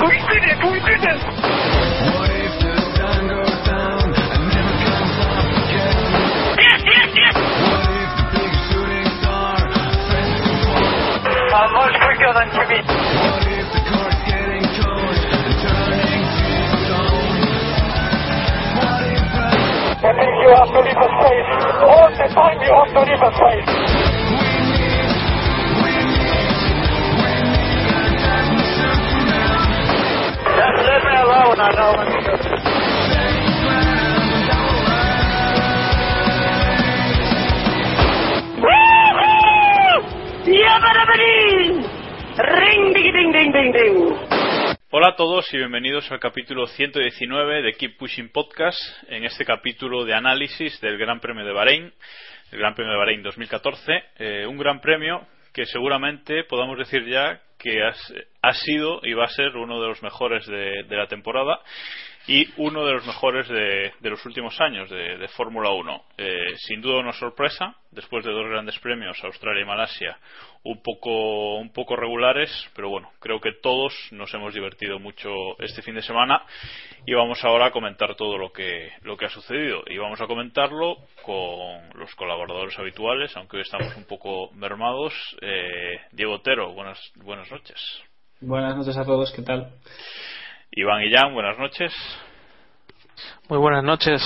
We did it! We did it! What if the sun goes down and never comes up again? Yes, yes, yes! What if the big shooting star fell uh, much quicker than for. What if the car's getting cold and turning to stone? What if the... I think you have to leave a space. All the time you have to leave a space. Hola a todos y bienvenidos al capítulo 119 de Keep Pushing Podcast. En este capítulo de análisis del Gran Premio de Bahrein, el Gran Premio de Bahrein 2014, eh, un gran premio que seguramente podamos decir ya que ha, sido y va a ser uno de los mejores de, la temporada y uno de los mejores de, de los últimos años de, de Fórmula 1. Eh, sin duda una sorpresa, después de dos grandes premios, Australia y Malasia, un poco, un poco regulares, pero bueno, creo que todos nos hemos divertido mucho este fin de semana y vamos ahora a comentar todo lo que, lo que ha sucedido. Y vamos a comentarlo con los colaboradores habituales, aunque hoy estamos un poco mermados. Eh, Diego Otero, buenas, buenas noches. Buenas noches a todos, ¿qué tal? Iván y Jan, buenas noches. Muy buenas noches.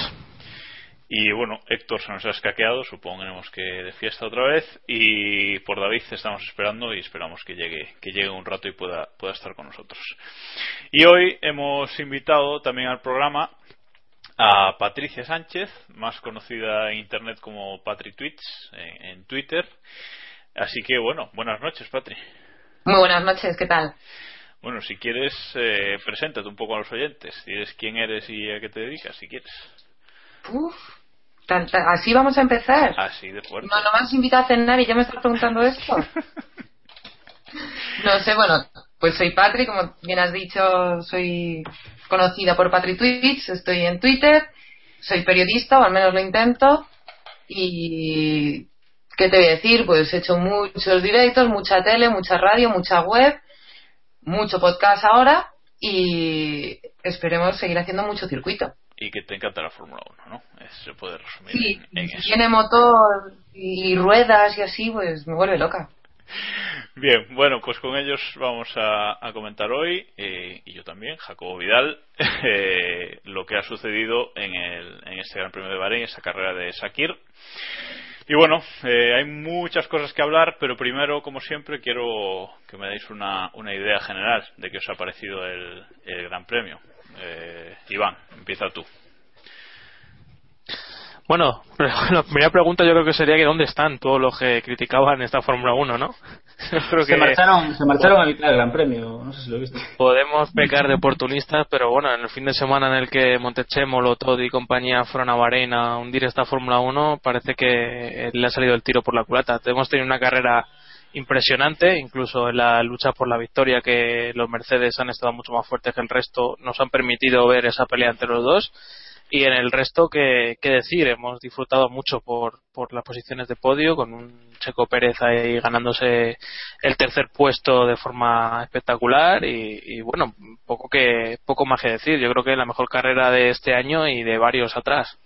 Y bueno, Héctor se nos ha escaqueado, suponemos que de fiesta otra vez. Y por David estamos esperando y esperamos que llegue, que llegue un rato y pueda, pueda estar con nosotros. Y hoy hemos invitado también al programa a Patricia Sánchez, más conocida en internet como Patri Tweets en, en Twitter. Así que bueno, buenas noches, Patri. Muy buenas noches, ¿qué tal? Bueno, si quieres, eh, preséntate un poco a los oyentes. Dices quién eres y a qué te dedicas, si quieres. Uf, tan- tan- ¿así vamos a empezar? Así de fuerte. No, no me has invitado a cenar y ya me estás preguntando esto. No sé, bueno, pues soy Patri, como bien has dicho, soy conocida por Patri Tweets, estoy en Twitter, soy periodista, o al menos lo intento, y ¿qué te voy a decir? Pues he hecho muchos directos, mucha tele, mucha radio, mucha web, mucho podcast ahora, y esperemos seguir haciendo mucho circuito. Y que te encanta la Fórmula 1, ¿no? Eso se puede resumir Sí, en, en si eso. tiene motor y ruedas y así, pues me vuelve loca. Bien, bueno, pues con ellos vamos a, a comentar hoy, eh, y yo también, Jacobo Vidal, eh, lo que ha sucedido en, el, en este Gran Premio de Bahrein, esa carrera de Sakir. Y bueno, eh, hay muchas cosas que hablar, pero primero, como siempre, quiero que me deis una, una idea general de qué os ha parecido el, el Gran Premio. Eh, Iván, empieza tú. Bueno, la primera pregunta yo creo que sería que dónde están todos los que criticaban esta Fórmula 1, ¿no? Creo Se que marcharon, se marcharon a mitad del Gran Premio, no sé si lo viste. podemos pecar de oportunistas, pero bueno, en el fin de semana en el que Montechemolo, Todd y compañía fueron a Bahrein a hundir esta Fórmula 1, parece que le ha salido el tiro por la culata. Hemos tenido una carrera impresionante, incluso en la lucha por la victoria que los Mercedes han estado mucho más fuertes que el resto, nos han permitido ver esa pelea entre los dos y en el resto qué, qué decir hemos disfrutado mucho por, por las posiciones de podio con un Checo Pérez ahí ganándose el tercer puesto de forma espectacular y, y bueno poco que poco más que decir yo creo que es la mejor carrera de este año y de varios atrás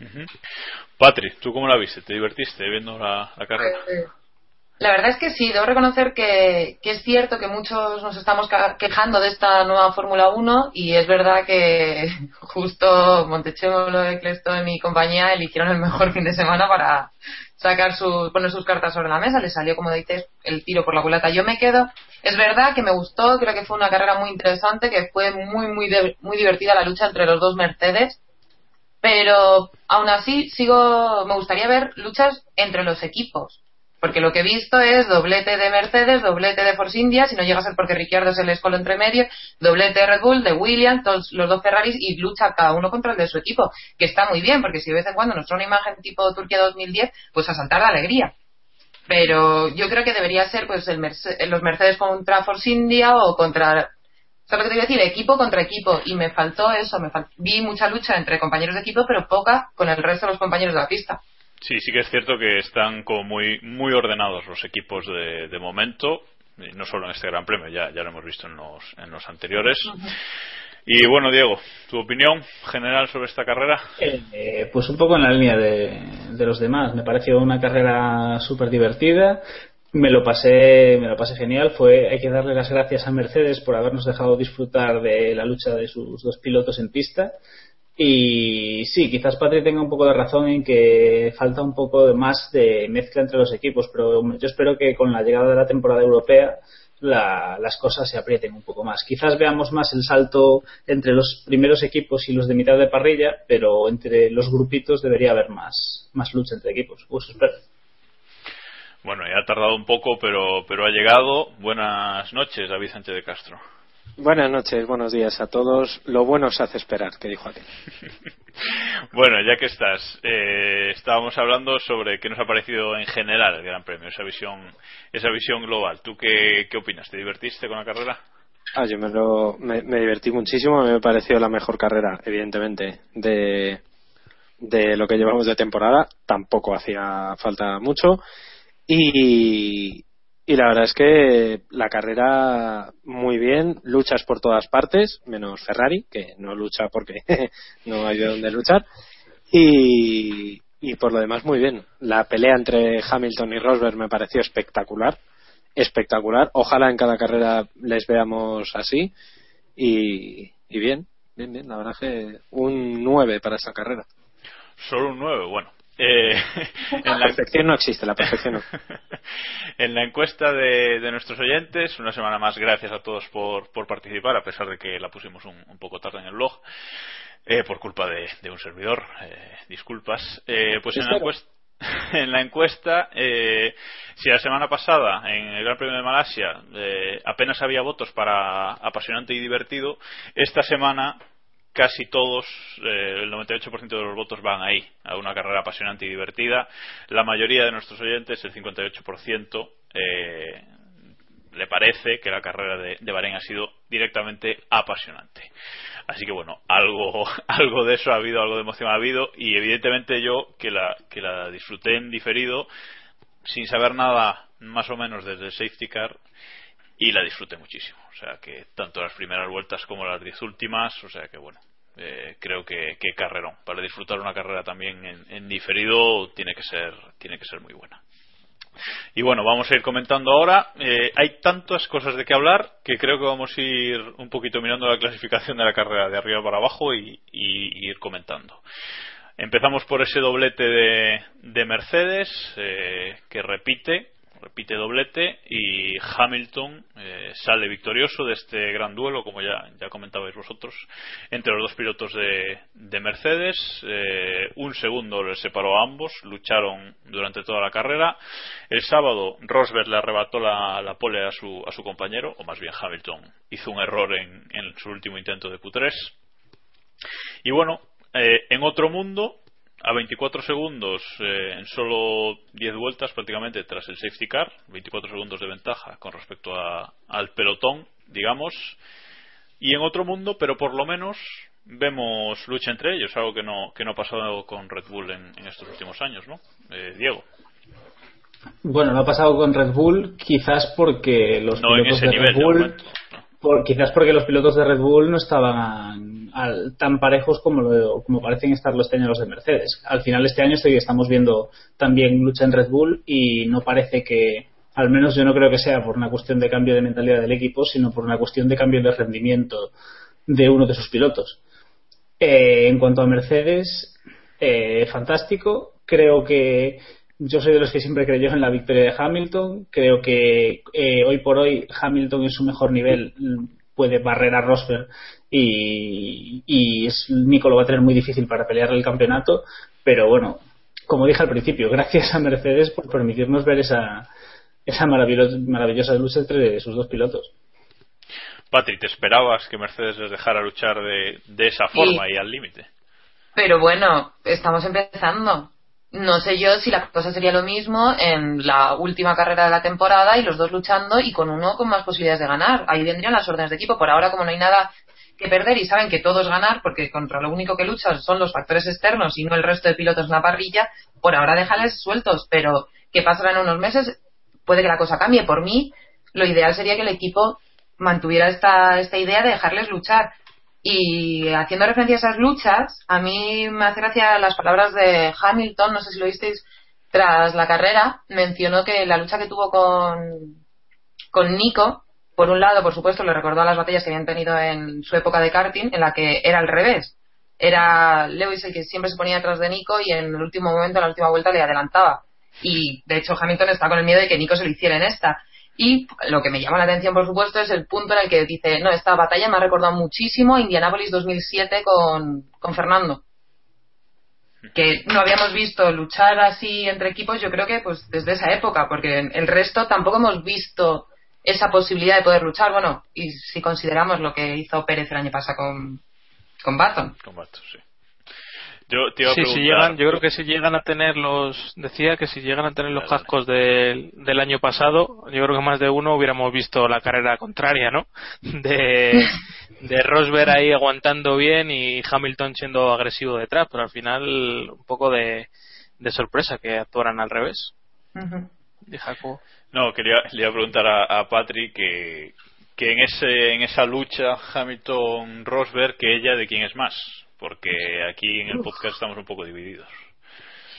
Ujú. Patri, ¿tú cómo la viste? ¿Te divertiste viendo la, la carrera? La verdad es que sí, debo reconocer que, es cierto que muchos nos estamos quejando de esta nueva Fórmula 1 y es verdad que justo Montechemolo, Ecclestone y compañía eligieron el mejor fin de semana para sacar sus, poner sus cartas sobre la mesa. Le salió, como dices, el tiro por la culata. Yo me quedo. Es verdad que me gustó, creo que fue una carrera muy interesante, que fue muy, muy, muy divertida la lucha entre los dos Mercedes pero aún así sigo me gustaría ver luchas entre los equipos porque lo que he visto es doblete de Mercedes, doblete de Force India, si no llega a ser porque Ricciardo se les coló entre medio, doblete de Red Bull, de Williams, todos los dos Ferraris y lucha cada uno contra el de su equipo, que está muy bien, porque si de vez en cuando nos trae una imagen tipo Turquía 2010, pues a saltar de alegría. Pero yo creo que debería ser pues el Merce- los Mercedes contra Force India o contra ¿Sabes lo que te quiero decir? Equipo contra equipo. Y me faltó eso. Me fal- Vi mucha lucha entre compañeros de equipo, pero poca con el resto de los compañeros de la pista. Sí, sí que es cierto que están como muy, muy ordenados los equipos de, de momento, y no solo en este Gran Premio, ya, ya lo hemos visto en los, en los anteriores. Y bueno, Diego, tu opinión general sobre esta carrera. Eh, pues un poco en la línea de, de los demás. Me pareció una carrera súper divertida. Me lo pasé, me lo pasé genial. Fue, hay que darle las gracias a Mercedes por habernos dejado disfrutar de la lucha de sus dos pilotos en pista. Y sí, quizás Patri tenga un poco de razón en que falta un poco más de mezcla entre los equipos, pero yo espero que con la llegada de la temporada europea la- las cosas se aprieten un poco más. Quizás veamos más el salto entre los primeros equipos y los de mitad de parrilla, pero entre los grupitos debería haber más, más lucha entre equipos. Pues espero. Bueno, ya ha tardado un poco, pero, pero ha llegado. Buenas noches, David Sánchez de Castro. Buenas noches, buenos días a todos. Lo bueno se hace esperar, que dijo aquel. Bueno, ya que estás, eh, estábamos hablando sobre qué nos ha parecido en general el Gran Premio, esa visión, esa visión global. ¿Tú qué, qué opinas? ¿Te divertiste con la carrera? Ah, yo me, lo, me, me divertí muchísimo, me pareció la mejor carrera, evidentemente, de, de lo que llevamos de temporada. Tampoco hacía falta mucho. Y, y la verdad es que la carrera muy bien, luchas por todas partes, menos Ferrari, que no lucha porque no hay de dónde luchar. Y, y por lo demás muy bien. La pelea entre Hamilton y Rosberg me pareció espectacular. Espectacular. Ojalá en cada carrera les veamos así. Y, y bien, bien, bien. La verdad que un 9 para esta carrera. Solo un 9, bueno. Eh, en La perfección no existe, la perfección no. en la encuesta de, de nuestros oyentes, una semana más, gracias a todos por, por participar, a pesar de que la pusimos un, un poco tarde en el blog, eh, por culpa de, de un servidor. eh, disculpas. Eh, pues en la encuesta, en la encuesta eh, si la semana pasada en el Gran Premio de Malasia eh, apenas había votos para apasionante y divertido, esta semana casi todos, eh, el 98% de los votos van ahí, a una carrera apasionante y divertida. La mayoría de nuestros oyentes, el 58%, eh, le parece que la carrera de, de Bahrein ha sido directamente apasionante. Así que bueno, algo, algo de eso ha habido, algo de emoción ha habido y evidentemente yo que la, que la disfruté en diferido sin saber nada más o menos desde el safety car y la disfruté muchísimo. O sea que tanto las primeras vueltas como las diez últimas, o sea que bueno, eh, creo que, que carrerón. Para disfrutar una carrera también en, en diferido tiene que ser, tiene que ser muy buena. Y bueno, vamos a ir comentando ahora. Eh, hay tantas cosas de qué hablar que creo que vamos a ir un poquito mirando la clasificación de la carrera de arriba para abajo y, y ir comentando. Empezamos por ese doblete de, de Mercedes eh, que repite, repite doblete y Hamilton eh, sale victorioso de este gran duelo, como ya, ya comentabais vosotros, entre los dos pilotos de, de Mercedes. Eh, un segundo les separó a ambos, lucharon durante toda la carrera. El sábado Rosberg le arrebató la, la pole a su, a su compañero, o más bien Hamilton hizo un error en, en su último intento de Q3. Y bueno, eh, en otro mundo, a 24 segundos, eh, en solo 10 vueltas prácticamente tras el safety car, 24 segundos de ventaja con respecto a- al pelotón, digamos. Y en otro mundo, pero por lo menos vemos lucha entre ellos, algo que no, que no ha pasado con Red Bull en, en estos últimos años, ¿no? Eh, Diego. Bueno, no ha pasado con Red Bull, quizás porque los No pilotos de Red Bull, por- quizás porque los pilotos de Red Bull no estaban al- tan parejos como, lo- como parecen estar los de Mercedes. Al final este año estoy, estamos viendo también lucha en Red Bull y no parece que, al menos yo no creo que sea por una cuestión de cambio de mentalidad del equipo, sino por una cuestión de cambio de rendimiento de uno de sus pilotos. Eh, en cuanto a Mercedes, eh, fantástico. Creo que yo soy de los que siempre creyó en la victoria de Hamilton. Creo que eh, hoy por hoy Hamilton en su mejor nivel mm, puede barrer a Rosberg y, y es, Nico lo va a tener muy difícil para pelear el campeonato. Pero bueno, como dije al principio, gracias a Mercedes por permitirnos ver esa, esa maravillosa, maravillosa lucha entre sus dos pilotos. Patri, ¿te esperabas que Mercedes les dejara luchar de, de esa Sí. forma y al límite? Pero bueno, estamos empezando. No sé yo si la cosa sería lo mismo en la última carrera de la temporada y los dos luchando y con uno con más posibilidades de ganar. Ahí vendrían las órdenes de equipo. Por ahora, como no hay nada que perder y saben que todo es ganar, porque contra lo único que luchas son los factores externos y no el resto de pilotos en la parrilla, por ahora déjales sueltos. Pero que pasarán unos meses, puede que la cosa cambie. Por mí, lo ideal sería que el equipo mantuviera esta, esta idea de dejarles luchar. Y haciendo referencia a esas luchas, a mí me hace gracia las palabras de Hamilton, no sé si lo visteis, tras la carrera, mencionó que la lucha que tuvo con, con Nico, por un lado, por supuesto, le recordó a las batallas que habían tenido en su época de karting, en la que era al revés. Era Lewis el que siempre se ponía detrás de Nico y en el último momento, en la última vuelta, le adelantaba. Y de hecho, Hamilton está con el miedo de que Nico se lo hiciera en esta. Y lo que me llama la atención, por supuesto, es el punto en el que dice, no, esta batalla me ha recordado muchísimo a Indianapolis 2007 con, con Fernando. Que no habíamos visto luchar así entre equipos, yo creo que pues desde esa época, porque el resto tampoco hemos visto esa posibilidad de poder luchar. Bueno, y si consideramos lo que hizo Pérez el año pasado con, con Baton. Con Baton, sí. Yo te iba a Sí, si llegan, yo creo que si llegan a tener los, decía que si llegan a tener los cascos del, del año pasado, yo creo que más de uno hubiéramos visto la carrera contraria, ¿no? De, de Rosberg ahí aguantando bien y Hamilton siendo agresivo detrás, pero al final un poco de, de sorpresa que actuaran al revés. De Jacobo. No, quería, le iba a preguntar a, a Patri que, que en, ese, en esa lucha Hamilton-Rosberg, que ella de quién es más. Porque aquí en el podcast estamos un poco divididos.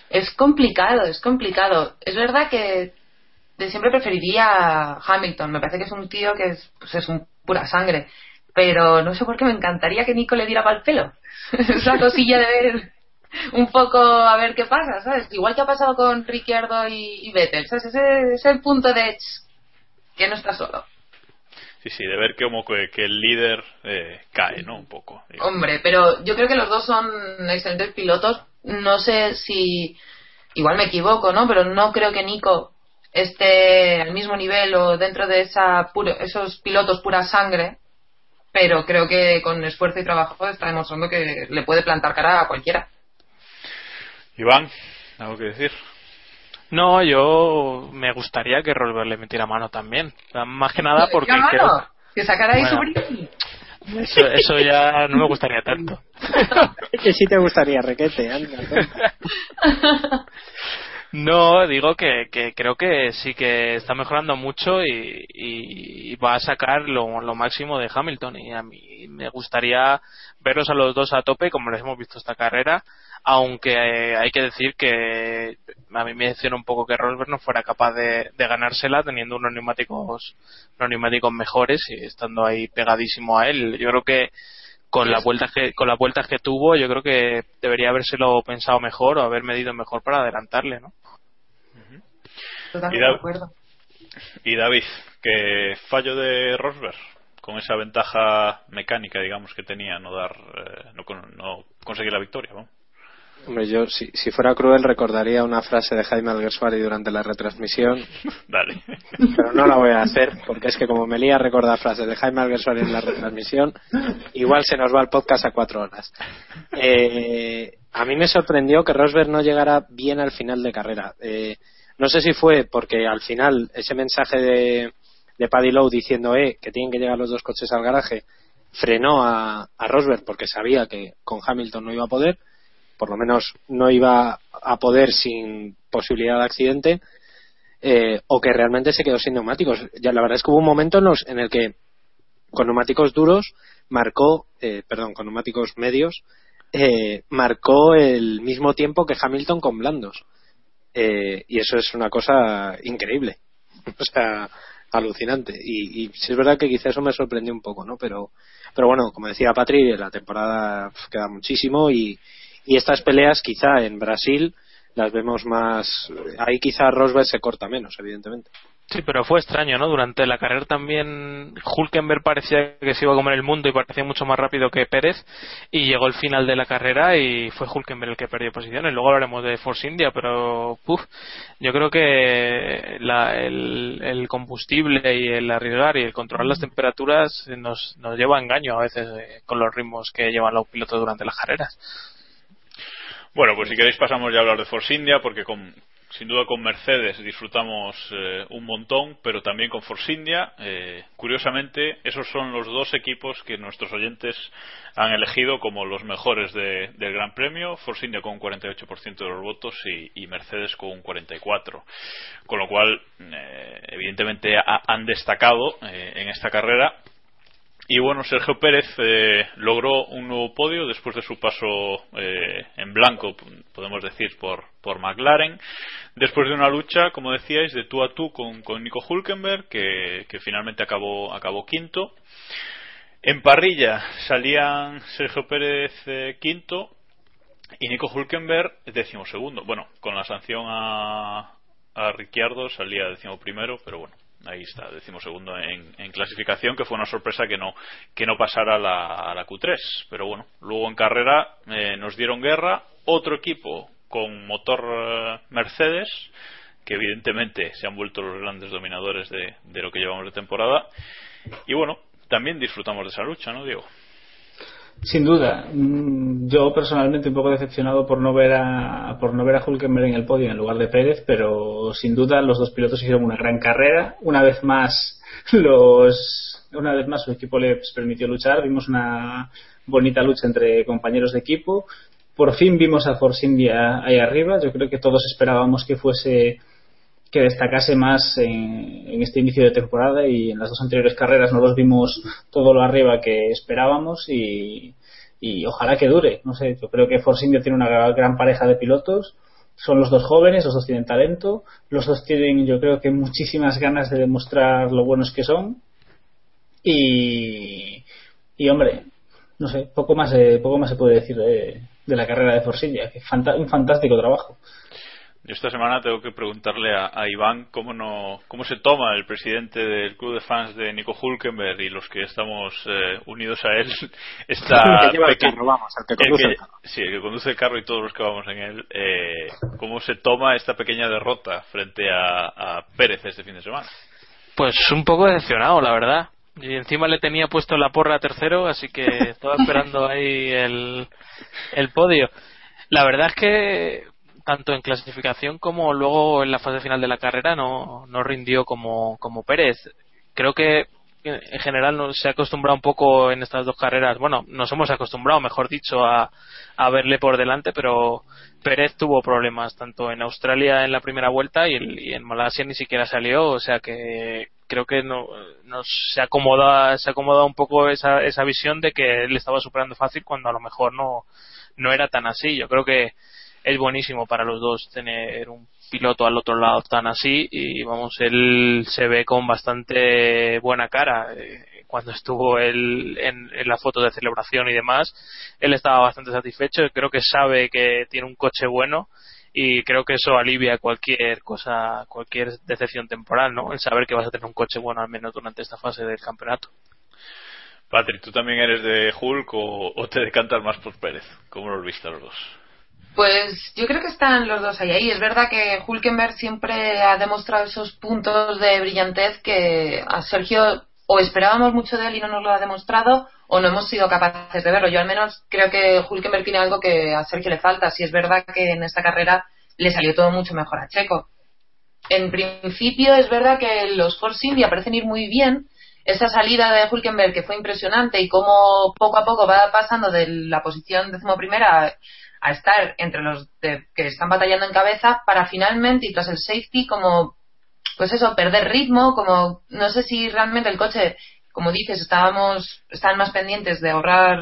Es complicado, es complicado. Es verdad que de siempre preferiría a Hamilton. Me parece que es un tío que es, pues es un pura sangre. Pero no sé por qué me encantaría que Nico le diera pal pelo. Esa cosilla de ver un poco a ver qué pasa, ¿sabes? Igual que ha pasado con Ricciardo y, y Vettel, ¿sabes? Ese es el punto de "Ch, que no está solo. Sí, sí, de ver como que, que el líder eh, cae, ¿no? Un poco. digamos. Hombre, pero yo creo que los dos son excelentes pilotos. No sé si. Igual me equivoco, ¿no? Pero no creo que Nico esté al mismo nivel o dentro de esa puro- esos pilotos pura sangre. Pero creo que con esfuerzo y trabajo está demostrando que le puede plantar cara a cualquiera. Iván, ¿algo que decir? No, yo me gustaría que Rosberg le metiera mano también. Más que nada porque Venga, creo- mano, que sacara ahí su Bueno. brillo. eso, eso ya no me gustaría tanto. que sí te gustaría, requete, anda. No, digo que, que creo que sí que está mejorando mucho y, va a sacar lo, lo máximo de Hamilton. Y a mí me gustaría verlos a los dos a tope, como les hemos visto esta carrera. Aunque eh, hay que decir que a mí me decepciona un poco que Rosberg no fuera capaz de, de ganársela teniendo unos neumáticos, unos neumáticos mejores y estando ahí pegadísimo a él. Yo creo que con las vueltas que con las vueltas que tuvo yo creo que debería habérselo pensado mejor o haber medido mejor para adelantarle no Totalmente Y da- de acuerdo. Y David, que fallo de Rosberg con esa ventaja mecánica, digamos, que tenía no dar, eh, no, con- no conseguir la victoria. ¿no? Hombre, yo si, si fuera cruel recordaría una frase de Jaime Alguersuari durante la retransmisión, Dale. pero no la voy a hacer porque es que como me lía recordar frases de Jaime Alguersuari en la retransmisión, igual se nos va el podcast a cuatro horas. Eh, a mí me sorprendió que Rosberg no llegara bien al final de carrera. Eh, no sé si fue porque al final ese mensaje de, de Paddy Lowe diciendo eh, que tienen que llegar los dos coches al garaje frenó a, a Rosberg porque sabía que con Hamilton no iba a poder, por lo menos no iba a poder sin posibilidad de accidente, eh, o que realmente se quedó sin neumáticos. Ya la verdad es que hubo un momento en, los, en el que con neumáticos duros marcó, eh, perdón, con neumáticos medios, eh, marcó el mismo tiempo que Hamilton con blandos. Eh, y eso es una cosa increíble. o sea, alucinante. Y, y sí es verdad que quizá eso me sorprendió un poco, ¿no? Pero, pero bueno, como decía Patri, la temporada queda muchísimo y, y estas peleas quizá en Brasil las vemos más. Ahí quizá Rosberg se corta menos, evidentemente. Sí, pero fue extraño, ¿no? Durante la carrera también Hulkenberg parecía que se iba a comer el mundo y parecía mucho más rápido que Pérez y llegó el final de la carrera y fue Hulkenberg el que perdió posiciones. Luego hablaremos de Force India, pero puf, yo creo que la- el, combustible y el arriesgar y el controlar las temperaturas nos, nos lleva a engaño a veces eh, con los ritmos que llevan los pilotos durante las carreras. Bueno, pues si queréis pasamos ya a hablar de Force India, porque con, sin duda con Mercedes disfrutamos eh, un montón, pero también con Force India. Eh, curiosamente, esos son los dos equipos que nuestros oyentes han elegido como los mejores de- del Gran Premio. Force India con un 48% de los votos y, Mercedes con un 44%. Con lo cual, eh, evidentemente, ha- han destacado eh, en esta carrera y bueno, Sergio Pérez eh, logró un nuevo podio después de su paso eh, en blanco, podemos decir, por, por McLaren. Después de una lucha, como decíais, de tú a tú con, con Nico Hulkenberg, que, que finalmente acabó, acabó quinto. En parrilla salían Sergio Pérez eh, quinto y Nico Hulkenberg décimo segundo. Bueno, con la sanción a, a Ricciardo salía décimo primero, pero bueno, ahí está, décimo segundo en, en clasificación, que fue una sorpresa que no, que no pasara la, a la Q3. Pero bueno, luego en carrera eh, nos dieron guerra, otro equipo con motor eh, Mercedes, que evidentemente se han vuelto los grandes dominadores de, de lo que llevamos de temporada. Y bueno, también disfrutamos de esa lucha, ¿no, Diego? Sin duda, yo personalmente un poco decepcionado por no ver a por no ver a Hulkenberg en el podio en lugar de Pérez, pero sin duda los dos pilotos hicieron una gran carrera. Una vez más los una vez más su equipo les permitió luchar, vimos una bonita lucha entre compañeros de equipo. Por fin vimos a Force India ahí arriba. Yo creo que todos esperábamos que fuese que destacase más en, en este inicio de temporada y en las dos anteriores carreras no los vimos todo lo arriba que esperábamos y, y ojalá que dure. No sé, yo creo que Force India tiene una gran pareja de pilotos. Son los dos jóvenes, los dos tienen talento, los dos tienen, yo creo que muchísimas ganas de demostrar lo buenos que son. Y, y hombre, no sé, poco más, eh, poco más se puede decir de, de la carrera de Force India. que un fantástico trabajo. Yo esta semana tengo que preguntarle a, a Iván cómo no cómo se toma el presidente del club de fans de Nico Hulkenberg y los que estamos eh, unidos a él esta El que lleva el carro, vamos, el que el conduce que- el carro. sí el que conduce el carro y todos los que vamos en él eh, cómo se toma esta pequeña derrota frente a, a Pérez este fin de semana Pues un poco decepcionado, la verdad. Y encima le tenía puesto la porra a tercero, así que estaba esperando ahí el, el podio. La verdad es que tanto en clasificación como luego en la fase final de la carrera no, no rindió como, como Pérez. Creo que en general no, se ha acostumbrado un poco en estas dos carreras, bueno, nos hemos acostumbrado, mejor dicho, a, a verle por delante, pero Pérez tuvo problemas tanto en Australia en la primera vuelta y, y en Malasia ni siquiera salió, o sea que creo que no, nos se acomoda se acomoda un poco esa, esa visión de que él estaba superando fácil cuando a lo mejor no no era tan así. Yo creo que es buenísimo para los dos tener un piloto al otro lado tan así y vamos él se ve con bastante buena cara Eh, cuando estuvo él en, en la foto de celebración y demás él estaba bastante satisfecho creo que sabe que tiene un coche bueno y creo que eso alivia cualquier cosa cualquier decepción temporal no el saber que vas a tener un coche bueno al menos durante esta fase del campeonato Patrick ¿tú también eres de Hulk o, te decantas más por Pérez? ¿cómo lo has visto a los dos? Pues yo creo que están los dos ahí. ahí. Es verdad que Hulkenberg siempre ha demostrado esos puntos de brillantez que a Sergio o esperábamos mucho de él y no nos lo ha demostrado o no hemos sido capaces de verlo. Yo al menos creo que Hulkenberg tiene algo que a Sergio le falta. Si es verdad que en esta carrera le salió todo mucho mejor a Checo. En principio es verdad que los Force India parecen ir muy bien. Esa salida de Hulkenberg que fue impresionante y cómo poco a poco va pasando de la posición decimoprimera a estar entre los de- que están batallando en cabeza para finalmente y tras el safety como pues eso perder ritmo como no sé si realmente el coche como dices, estábamos, están más pendientes de ahorrar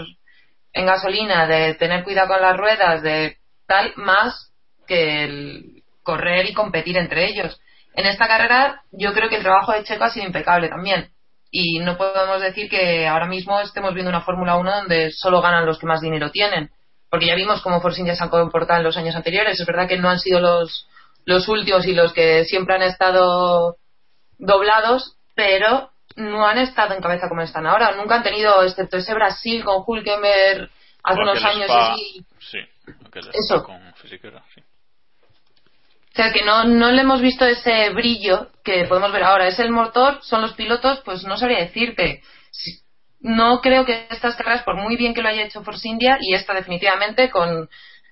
en gasolina, de tener cuidado con las ruedas, de tal, más que el correr y competir entre ellos. En esta carrera yo creo que el trabajo de Checo ha sido impecable también. Y no podemos decir que ahora mismo estemos viendo una Fórmula 1 donde solo ganan los que más dinero tienen. Porque ya vimos cómo Force India se han comportado en los años anteriores. Es verdad que no han sido los, los últimos y los que siempre han estado doblados, pero no han estado en cabeza como están ahora. Nunca han tenido, excepto ese Brasil con Hulkenberg hace Bueno, unos años Spa- así. Sí, Eso. Con sí. O sea, que no, no le hemos visto ese brillo que podemos ver ahora. Es el motor, son los pilotos, pues no sabría decirte. No creo que estas carreras, por muy bien que lo haya hecho Force India, y esta definitivamente con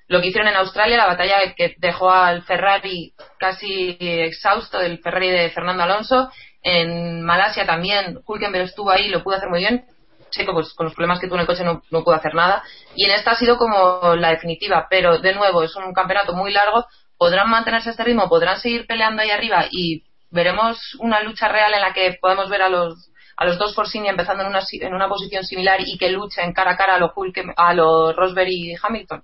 lo que hicieron en Australia, la batalla que dejó al Ferrari casi exhausto, del Ferrari de Fernando Alonso. En Malasia también, Hulkenberg estuvo ahí, lo pudo hacer muy bien. Checo, pues con los problemas que tuvo en el coche no, no pudo hacer nada. Y en esta ha sido como la definitiva, pero de nuevo es un campeonato muy largo. Podrán mantenerse este ritmo, podrán seguir peleando ahí arriba y veremos una lucha real en la que podemos ver a los a los dos Force India empezando en una, en una posición similar y que luchen cara a cara a los a los Rosberg y Hamilton.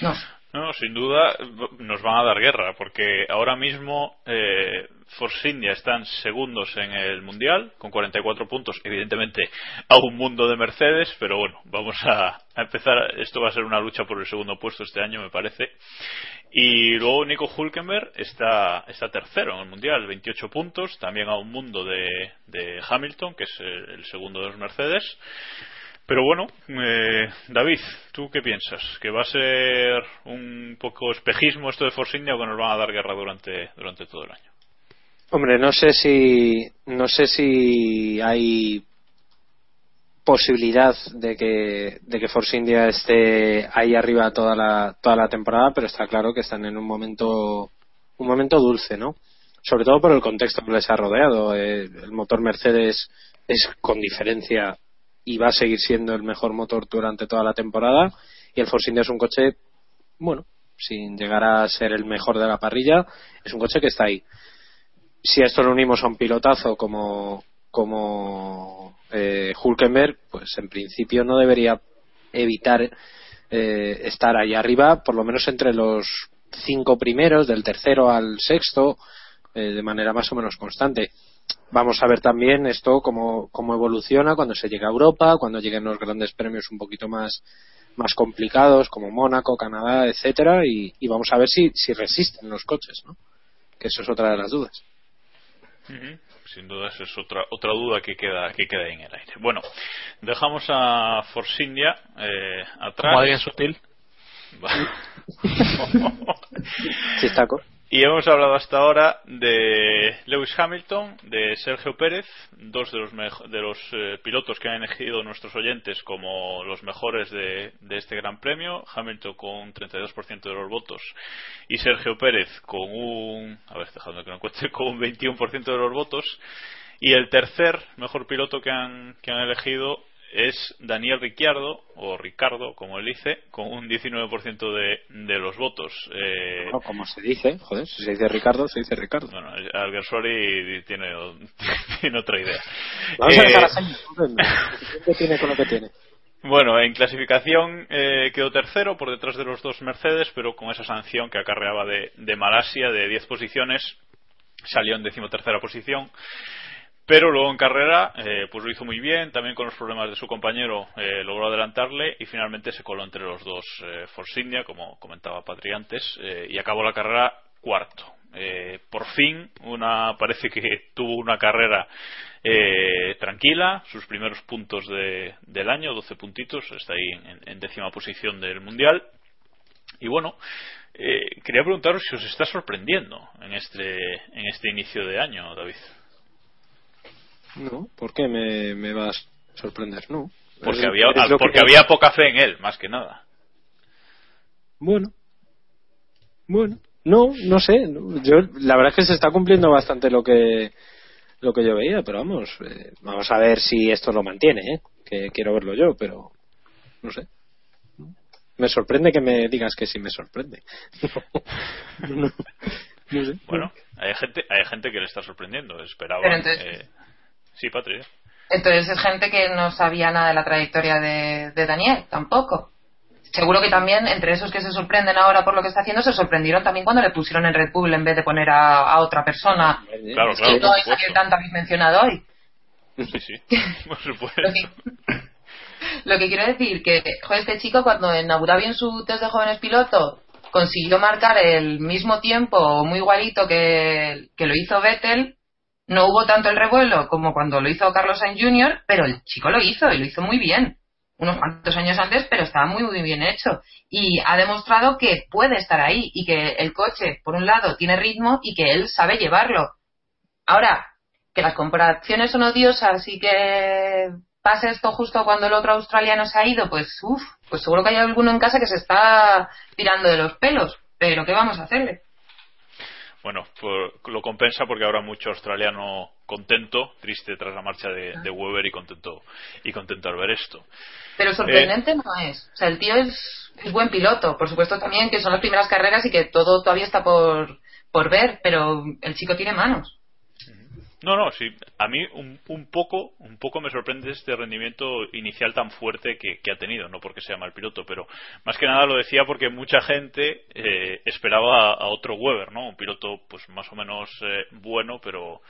No. No, sin duda nos van a dar guerra, porque ahora mismo eh, Force India están segundos en el Mundial, con 44 puntos, evidentemente a un mundo de Mercedes, pero bueno, vamos a, empezar, esto va a ser una lucha por el segundo puesto este año, me parece. Y luego Nico Hulkenberg está, está tercero en el Mundial, 28 puntos, también a un mundo de, Hamilton, que es el segundo de los Mercedes. Pero bueno, eh, David, ¿tú qué piensas? ¿Que va a ser un poco espejismo esto de Force India o que nos van a dar guerra durante, durante todo el año? Hombre, no sé si no sé si hay posibilidad de que de que Force India esté ahí arriba toda la toda la temporada, pero está claro que están en un momento un momento dulce, ¿no? Sobre todo por el contexto que les ha rodeado. Eh, el motor Mercedes es con diferencia y va a seguir siendo el mejor motor durante toda la temporada y el Force India es un coche bueno, sin llegar a ser el mejor de la parrilla, es un coche que está ahí si a esto lo unimos a un pilotazo como como eh, Hulkenberg, pues en principio no debería evitar eh, estar ahí arriba, por lo menos entre los cinco primeros, del tercero al sexto, eh, de manera más o menos constante. Vamos a ver también esto cómo, cómo evoluciona cuando se llega a Europa, cuando lleguen los grandes premios un poquito más más complicados como Mónaco, Canadá, etcétera, y, y vamos a ver si, si resisten los coches, ¿no? Que eso es otra de las dudas. Sin duda, esa es otra, otra duda que queda, que queda ahí en el aire. Bueno, dejamos a Force India eh, atrás. Como Adrián Sutil. Chistaco. Y hemos hablado hasta ahora de Lewis Hamilton, de Sergio Pérez, dos de los, de los eh, pilotos que han elegido nuestros oyentes como los mejores de, de este Gran Premio. Hamilton con un 32% de los votos y Sergio Pérez con un, a ver, dejadme que lo encuentre, con un 21% de los votos. Y el tercer mejor piloto que han, que han elegido es Daniel Ricciardo, o Ricardo, como él dice, con un 19% de, de los votos. Eh, como se dice, joder, si se dice Ricardo, se dice Ricardo. bueno, Alguersuari tiene, tiene otra idea. Vamos a Eh, dejar a Sainz, suficiente tiene con lo que tiene. bueno, en clasificación eh, quedó tercero por detrás de los dos Mercedes, pero con esa sanción que acarreaba de, de Malasia de 10 posiciones, salió en decimotercera posición. Pero luego en carrera, eh, pues lo hizo muy bien, también con los problemas de su compañero eh, logró adelantarle y finalmente se coló entre los dos eh, Force India, como comentaba Patri antes, eh, y acabó la carrera cuarto. Eh, por fin, una, parece que tuvo una carrera tranquila, sus primeros puntos de- del año, 12 puntitos, está ahí en, décima posición del Mundial. Y bueno, quería preguntaros si os está sorprendiendo en este, en este inicio de año, David. No, ¿por qué me, me vas a sorprender? No. Porque, Es- había, es que- porque había poca fe en él, más que nada. Bueno. Bueno. No, no sé. Yo, la verdad es que se está cumpliendo bastante lo que lo que yo veía, pero vamos, eh, vamos a ver si esto lo mantiene, ¿eh? que quiero verlo yo, pero no sé. Me sorprende que me digas que sí me sorprende. No, no sé. Bueno, hay gente, hay gente que le está sorprendiendo. Esperaba. Pero entonces- eh, Sí, Patri. ¿eh? Entonces es gente que no sabía nada de la trayectoria de, de Daniel, tampoco. Seguro que también entre esos que se sorprenden ahora por lo que está haciendo, se sorprendieron también cuando le pusieron en Red Bull en vez de poner a, a otra persona. Claro, claro, que no es que tanto habéis mencionado hoy. Sí, sí, por supuesto. Lo que, lo que quiero decir que, este chico cuando en Abu Dhabi en su test de jóvenes piloto consiguió marcar el mismo tiempo muy igualito que, que lo hizo Vettel, no hubo tanto el revuelo como cuando lo hizo Carlos Sainz Jr., pero el chico lo hizo y lo hizo muy bien. Unos cuantos años antes, pero estaba muy, muy bien hecho. Y ha demostrado que puede estar ahí y que el coche, por un lado, tiene ritmo y que él sabe llevarlo. Ahora, que las comparaciones son odiosas y que pase esto justo cuando el otro australiano se ha ido, pues uff, pues seguro que hay alguno en casa que se está tirando de los pelos. Pero ¿qué vamos a hacerle? Bueno, por- lo compensa porque habrá mucho australiano contento, triste tras la marcha de, de Weber y contento y contento al ver esto. Pero sorprendente no es. O sea, el tío es, es buen piloto. Por supuesto también que son las primeras carreras y que todo todavía está por, por ver, pero el chico tiene manos. No, no, sí. A mí un, un poco, un poco me sorprende este rendimiento inicial tan fuerte que, que ha tenido, no porque sea mal piloto, pero más que nada lo decía porque mucha gente eh, esperaba a, otro Weber, ¿no? Un piloto, pues más o menos eh, bueno, pero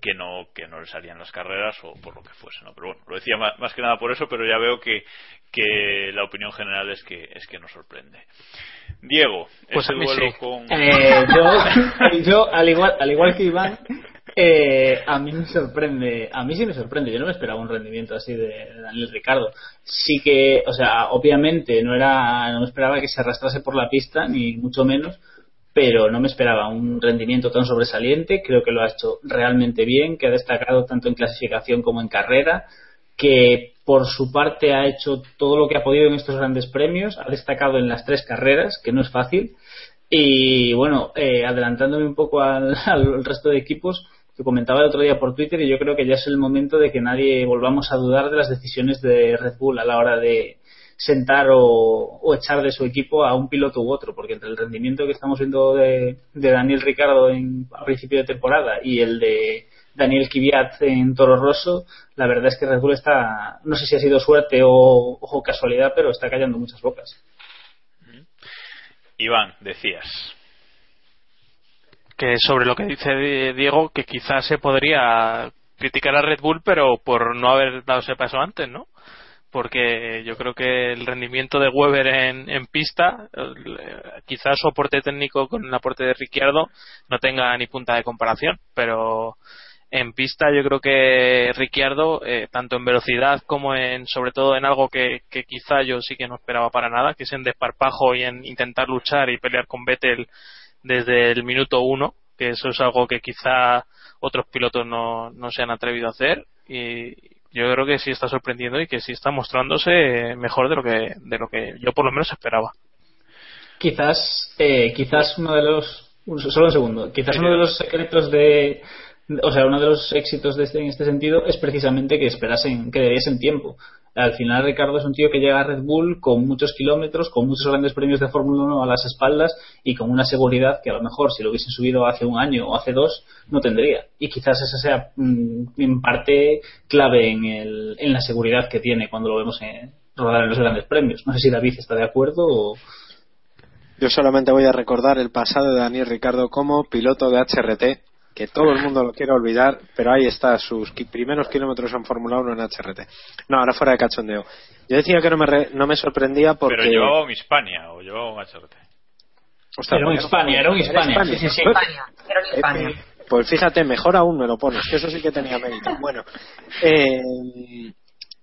que no que no le salían las carreras o por lo que fuese, ¿no? Pero bueno, lo decía más, más que nada por eso, pero ya veo que, que la opinión general es que es que nos sorprende. Diego, Pues ese duelo sí. con Eh, yo, yo, al igual, al igual que Iván, eh, a mí me sorprende, a mí sí me sorprende. Yo no me esperaba un rendimiento así de, Daniel Ricardo. Sí que, o sea, obviamente no era, no me esperaba que se arrastrase por la pista ni mucho menos, pero no me esperaba un rendimiento tan sobresaliente. Creo que lo ha hecho realmente bien, que ha destacado tanto en clasificación como en carrera, que por su parte ha hecho todo lo que ha podido en estos grandes premios, ha destacado en las tres carreras, que no es fácil. Y bueno, eh, adelantándome un poco al, al resto de equipos, que comentaba el otro día por Twitter, y yo creo que ya es el momento de que nadie volvamos a dudar de las decisiones de Red Bull a la hora de sentar o, o echar de su equipo a un piloto u otro, porque entre el rendimiento que estamos viendo de, Daniel Ricardo en, a principio de temporada y el de Daniel Kvyat en Toro Rosso, la verdad es que Red Bull está, no sé si ha sido suerte o, o casualidad, pero está callando muchas bocas. Iván, decías. Que sobre lo que dice Di- Diego, que quizás se podría criticar a Red Bull, pero por no haber dado ese paso antes, ¿no? Porque yo creo que el rendimiento de Weber en, en pista, eh, quizás su aporte técnico con el aporte de Ricciardo no tenga ni punta de comparación, pero en pista yo creo que Ricciardo, eh, tanto en velocidad como en, sobre todo en algo que, que quizá yo sí que no esperaba para nada, que es en desparpajo y en intentar luchar y pelear con Vettel desde el minuto uno, que eso es algo que quizá otros pilotos no, no se han atrevido a hacer y yo creo que sí está sorprendiendo y que sí está mostrándose mejor de lo que de lo que yo por lo menos esperaba. Quizás, eh, quizás uno de los, solo un segundo, quizás uno de los secretos de, o sea, uno de los éxitos de este, en este sentido es precisamente que esperasen, que debiesen tiempo. Al final Ricardo es un tío que llega a Red Bull con muchos kilómetros, con muchos grandes premios de Fórmula 1 a las espaldas y con una seguridad que a lo mejor si lo hubiesen subido hace un año o hace dos no tendría. Y quizás esa sea mm, en parte clave en, el, en la seguridad que tiene cuando lo vemos en, rodar en los grandes premios. No sé si David está de acuerdo o... Yo solamente voy a recordar el pasado de Daniel Ricardo como piloto de HRT, que todo el mundo lo quiere olvidar, pero ahí está, sus primeros kilómetros en Fórmula 1 en HRT. No, ahora fuera de cachondeo. Yo decía que no me, re- no me sorprendía porque... Pero llevaba un Hispania o llevaba un HRT. Ostras, Era un pues- Hispania, era un Hispania. Sí, sí, sí. España, era en España. Pues fíjate, mejor aún me lo pones, que eso sí que tenía mérito. Bueno, eh,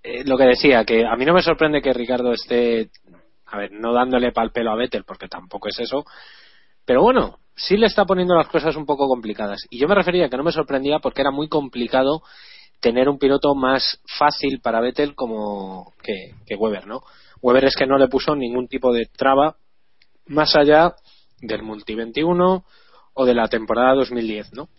eh, lo que decía, que a mí no me sorprende que Ricardo esté, a ver, no dándole pal pelo a Vettel, porque tampoco es eso, pero bueno, sí le está poniendo las cosas un poco complicadas. Y yo me refería que no me sorprendía porque era muy complicado tener un piloto más fácil para Vettel como que, que Weber, ¿no? Weber es que no le puso ningún tipo de traba más allá del Multi 21 o de la temporada 2010, ¿no?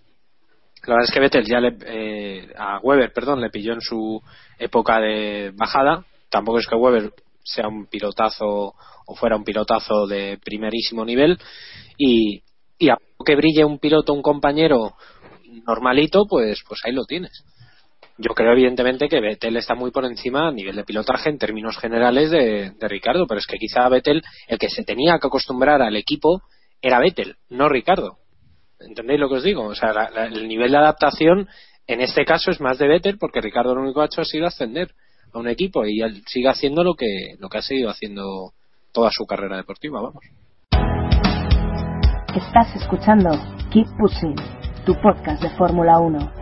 La verdad es que Vettel ya le, eh, a Weber, perdón, le pilló en su época de bajada. Tampoco es que Weber sea un pilotazo o fuera un pilotazo de primerísimo nivel. Y, y a poco que brille un piloto, un compañero normalito, pues, pues ahí lo tienes. yo creo evidentemente que Vettel está muy por encima a nivel de pilotaje en términos generales de, de Ricardo, pero es que quizá Vettel, el que se tenía que acostumbrar al equipo era Vettel, no Ricardo. ¿Entendéis lo que os digo? O sea, la- el nivel de adaptación en este caso es más de Vettel porque Ricardo lo único que ha hecho ha sido ascender a un equipo y él sigue haciendo lo que, lo que ha seguido haciendo toda su carrera deportiva, vamos. Estás escuchando Keep Pushing, tu podcast de Fórmula 1.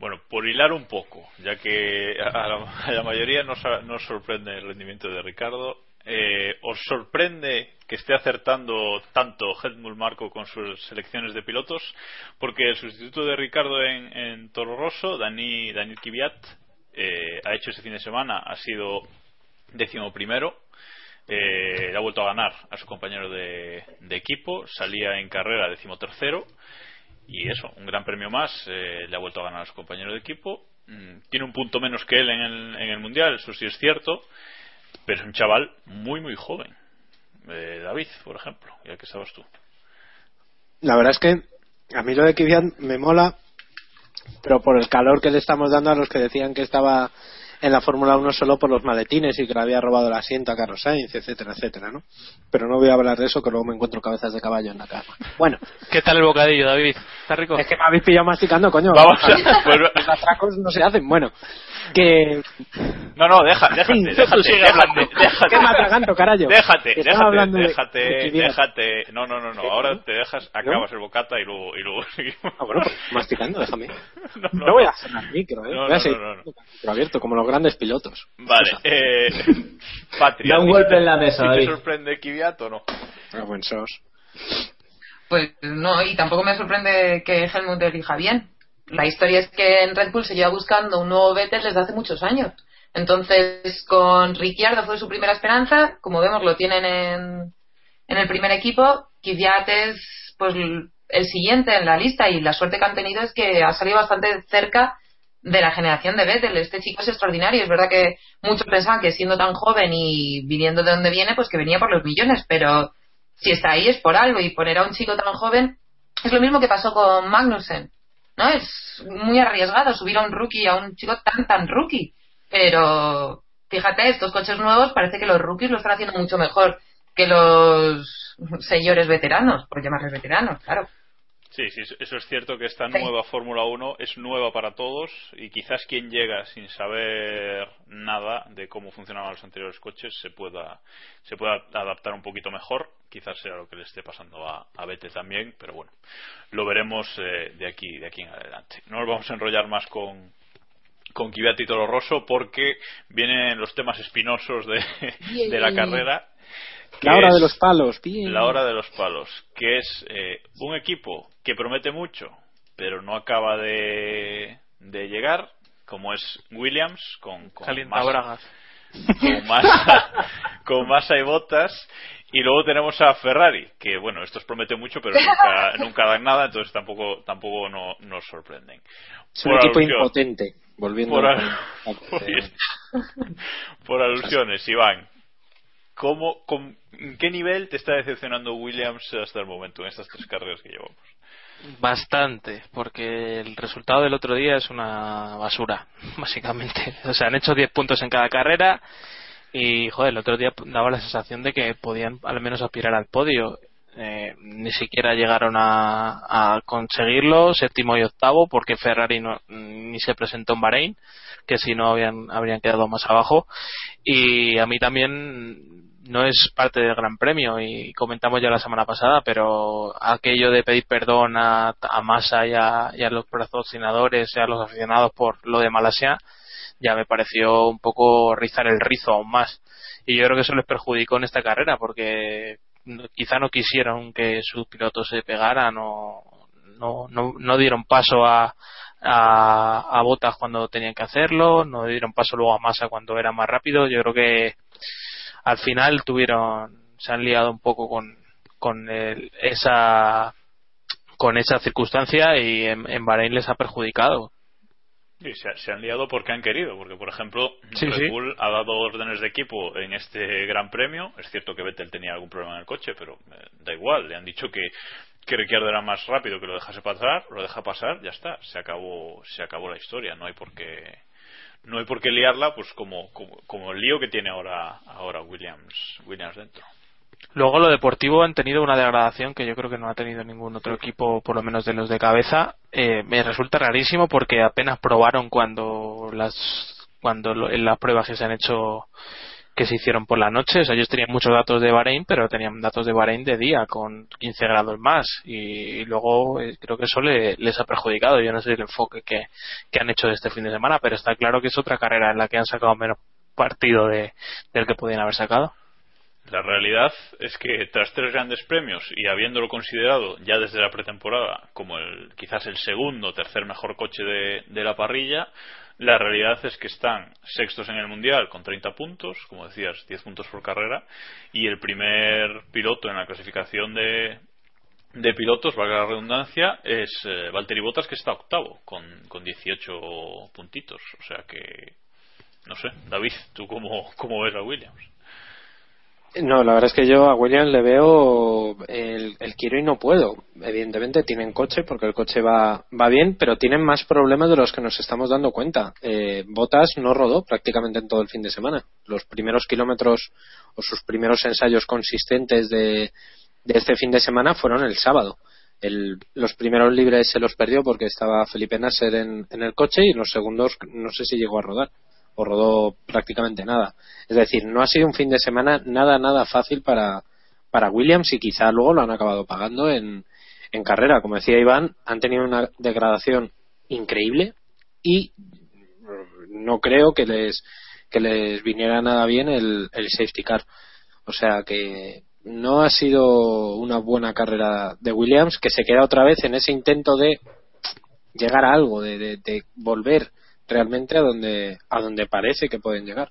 Bueno, por hilar un poco, ya que a la, a la mayoría nos, sorprende el rendimiento de Ricardo, eh, ¿os sorprende que esté acertando tanto Helmut Marco con sus selecciones de pilotos? Porque el sustituto de Ricardo en, en Toro Rosso, Dani, Daniel Kvyat, eh, ha hecho ese fin de semana, ha sido décimo primero, eh, le ha vuelto a ganar a su compañero de, equipo, salía en carrera decimotercero y eso, un gran premio más, eh, le ha vuelto a ganar a su compañero de equipo. Mm, tiene un punto menos que él en el, en el mundial, eso sí es cierto, pero es un chaval muy, muy joven. Eh, David, por ejemplo, ya que estabas tú. La verdad es que a mí lo de Kvyat me mola, pero por el calor que le estamos dando a los que decían que estaba en la Fórmula 1 solo por los maletines y que le había robado el asiento a Carlos Sainz, etcétera, etcétera, ¿no? Pero no voy a hablar de eso, que luego me encuentro cabezas de caballo en la cama. Bueno, ¿Qué tal el bocadillo, David? ¿Está rico? es que me habéis pillado masticando, coño. Vamos a- pues- los atracos no se hacen. Bueno, que... No, no, deja, déjate, déjate, sigue déjate, hablando. déjate. ¿Qué me atraganto, carajo? Déjate, déjate, hablando déjate, de déjate. No, no, no, no. Ahora te dejas, acabas el bocata y luego, y luego seguimos. Ah, bueno, pues masticando, déjame. No, no, No voy a cerrar el micro, ¿eh? No, voy a no, seguir no, no, no. abierto, como los grandes pilotos. Vale, eh, Patri, Da un ¿a ti golpe te- en la mesa, ¿sí David. ¿Te sorprende Kvyat o no? Ah, buen sos. Pues no, y tampoco me sorprende que Helmut elija bien. La historia es que en Red Bull se lleva buscando un nuevo Vettel desde hace muchos años. Entonces, con Ricciardo fue su primera esperanza. Como vemos, lo tienen en, en el primer equipo. Kvyat es pues, el siguiente en la lista y la suerte que han tenido es que ha salido bastante cerca de la generación de Vettel. Este chico es extraordinario. Es verdad que muchos pensaban que siendo tan joven y viniendo de donde viene, pues que venía por los millones, pero si está ahí es por algo y poner a un chico tan joven es lo mismo que pasó con Magnussen. ¿no? Es muy arriesgado subir a un rookie, a un chico tan, tan rookie. Pero fíjate, estos coches nuevos parece que los rookies lo están haciendo mucho mejor que los señores veteranos, por llamarles veteranos, claro. Sí, sí, eso- es cierto que esta Sí. nueva Fórmula 1 es nueva para todos y quizás quien llega sin saber nada de cómo funcionaban los anteriores coches se pueda se pueda adaptar un poquito mejor. Quizás sea lo que le esté pasando a, a Vettel también, pero bueno, lo veremos eh, de aquí de aquí en adelante. No nos vamos a enrollar más con con Kvyat y Toro Rosso porque vienen los temas espinosos de, de la carrera. La hora es- de los palos, bien. la hora de los palos, que es eh, un equipo que promete mucho, pero no acaba de, de llegar, como es Williams, con, con, bragas. con, Massa, con y Botas, y luego tenemos a Ferrari, que bueno, estos prometen mucho, pero nunca, nunca dan nada, entonces tampoco, tampoco no, nos sorprenden. Es un Por equipo alusión- impotente. Volviendo por, a- al- por alusiones, Iván. ¿Cómo, con, ¿En qué nivel te está decepcionando Williams hasta el momento en estas tres carreras que llevamos? Bastante, porque el resultado del otro día es una basura, básicamente. O sea, han hecho 10 puntos en cada carrera y, joder, el otro día daba la sensación de que podían al menos aspirar al podio. Eh, ni siquiera llegaron a, a conseguirlo, séptimo y octavo, porque Ferrari no, ni se presentó en Bahrein, que si no habían, habrían quedado más abajo. Y a mí también no es parte del Gran Premio y comentamos ya la semana pasada, pero aquello de pedir perdón a, a Massa y a, los patrocinadores y a los aficionados por lo de Malasia ya me pareció un poco rizar el rizo aún más. Y yo creo que eso les perjudicó en esta carrera porque quizá no quisieron que sus pilotos se pegaran o no, no, no dieron paso a, a, a Botas cuando tenían que hacerlo, no dieron paso luego a Massa cuando era más rápido. Yo creo que al final tuvieron, se han liado un poco con, con el- esa con esa circunstancia y en, en Bahrein les ha perjudicado. Sí, se, se han liado porque han querido, porque por ejemplo Sí, Red sí. Bull ha dado órdenes de equipo en este Gran Premio. Es cierto que Vettel tenía algún problema en el coche, pero eh, da igual. Le han dicho que que Ricciardo era más rápido que lo dejase pasar, lo deja pasar, ya está, se acabó, se acabó la historia, no hay por qué no hay por qué liarla pues como, como, como el lío que tiene ahora ahora Williams Williams dentro. Luego lo deportivo han tenido una degradación que yo creo que no ha tenido ningún otro equipo, por lo menos de los de cabeza. Eh, me resulta rarísimo porque apenas probaron cuando las cuando lo- en las pruebas que se han hecho que se hicieron por la noche. Ellos tenían muchos datos de Bahrein, pero tenían datos de Bahrein de día, con 15 grados más. Y, y luego eh, creo que eso le- les ha perjudicado. Yo no sé el enfoque que, que han hecho de este fin de semana, pero está claro que es otra carrera en la que han sacado menos partido de, del que podían haber sacado. La realidad es que tras tres grandes premios y habiéndolo considerado ya desde la pretemporada como el, quizás el segundo o tercer mejor coche de, de la parrilla, la realidad es que están sextos en el mundial con 30 puntos, como decías, 10 puntos por carrera, y el primer piloto en la clasificación de, de pilotos, valga la redundancia, es eh, Valtteri Bottas que está octavo con, con 18 puntitos. O sea que, no sé, David, ¿tú cómo, cómo ves a Williams? No, la verdad es que yo a Williams le veo el, el quiero y no puedo. Evidentemente tienen coche porque el coche va, va bien, pero tienen más problemas de los que nos estamos dando cuenta. Eh, Botas no rodó prácticamente en todo el fin de semana. Los primeros kilómetros o sus primeros ensayos consistentes de, de este fin de semana fueron el sábado. El- los primeros libres se los perdió porque estaba Felipe Nasser en, en el coche y los segundos no sé si llegó a rodar o rodó prácticamente nada. Es decir, no ha sido un fin de semana nada, nada fácil para, para Williams y quizá luego lo han acabado pagando en, en carrera. Como decía Iván, han tenido una degradación increíble y no creo que les, que les viniera nada bien el, el safety car. O sea que no ha sido una buena carrera de Williams, que se queda otra vez en ese intento de llegar a algo, de, de, de volver realmente a donde, a donde parece que pueden llegar.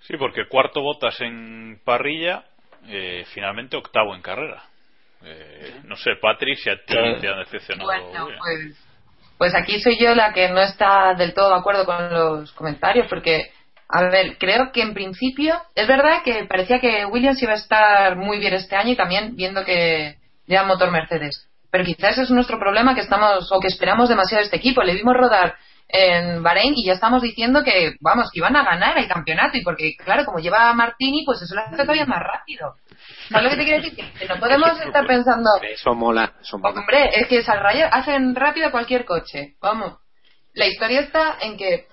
Sí, porque cuarto botas en parrilla, eh, finalmente octavo en carrera. Eh, no sé, Patrick, si a ti te han decepcionado. Bueno, pues, pues aquí soy yo la que no está del todo de acuerdo con los comentarios, porque, a ver, creo que en principio, es verdad que parecía que Williams iba a estar muy bien este año y también viendo que lleva motor Mercedes. Pero quizás es nuestro problema que estamos, o que esperamos demasiado de este equipo. Le vimos rodar en Bahrein y ya estamos diciendo que, vamos, que iban a ganar el campeonato y porque, claro, como lleva a Martini, pues eso lo hace todavía más rápido. ¿Sabes lo que te quiero decir? Que no podemos estar pensando, Eso mola, eso mola. Hombre, es que Salraya hacen rápido cualquier coche. Vamos. La historia está en que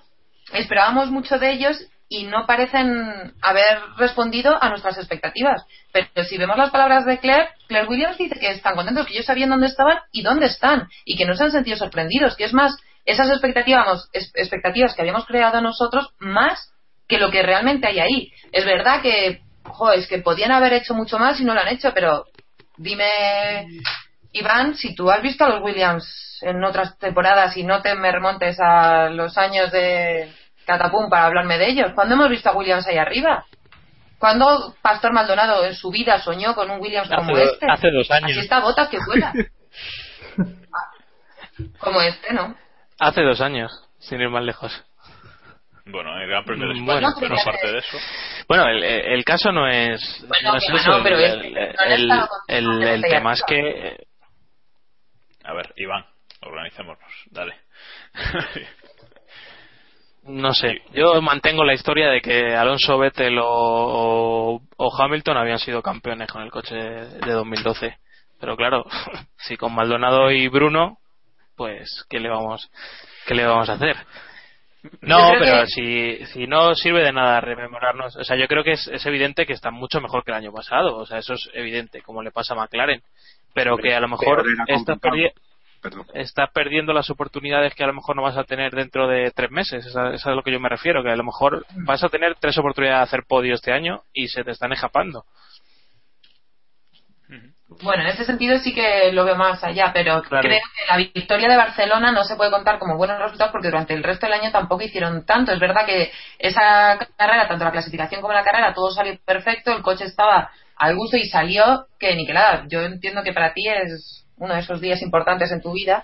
esperábamos mucho de ellos y no parecen haber respondido a nuestras expectativas. Pero si vemos las palabras de Claire, Claire Williams dice que están contentos, que ellos sabían dónde estaban y dónde están, y que no se han sentido sorprendidos, que es más, esas expectativas, expectativas que habíamos creado nosotros, más que lo que realmente hay ahí. Es verdad que, jo, es que podían haber hecho mucho más y no lo han hecho, pero dime, Iván, si tú has visto a los Williams en otras temporadas y no te me remontes a los años de Catapum para hablarme de ellos, ¿cuándo hemos visto a Williams ahí arriba? ¿Cuándo Pastor Maldonado en su vida soñó con un Williams Hace como do- este? hace dos años. Así está Botas que vuela. como este, ¿no? Hace dos años, sin ir más lejos. Bueno, el Gran Premio de Mm, España, bueno. pero aparte de eso. Bueno, el, el caso no es, Bueno, no es eso. no, pero el, el- el- tema es que A ver, Iván, organicémonos, dale. No sé, yo mantengo la historia de que Alonso, Vettel o, o- o Hamilton habían sido campeones con el coche de 2012. Pero claro, si con Maldonado y Bruno, pues ¿qué le vamos, qué le vamos a hacer? No, pero que- si, si no sirve de nada rememorarnos, o sea, yo creo que es, es evidente que está mucho mejor que el año pasado, o sea, eso es evidente, como le pasa a McLaren, pero que a lo mejor era está estás perdiendo las oportunidades que a lo mejor no vas a tener dentro de tres meses. Esa es a lo que yo me refiero, que a lo mejor vas a tener tres oportunidades de hacer podio este año y se te están escapando. Bueno, en ese sentido sí que lo veo más allá, pero Claro. creo que la victoria de Barcelona no se puede contar como buenos resultados porque durante el resto del año tampoco hicieron tanto. Es verdad que esa carrera, tanto la clasificación como la carrera, todo salió perfecto, el coche estaba al gusto y salió que ni que nada. Yo entiendo que para ti es uno de esos días importantes en tu vida,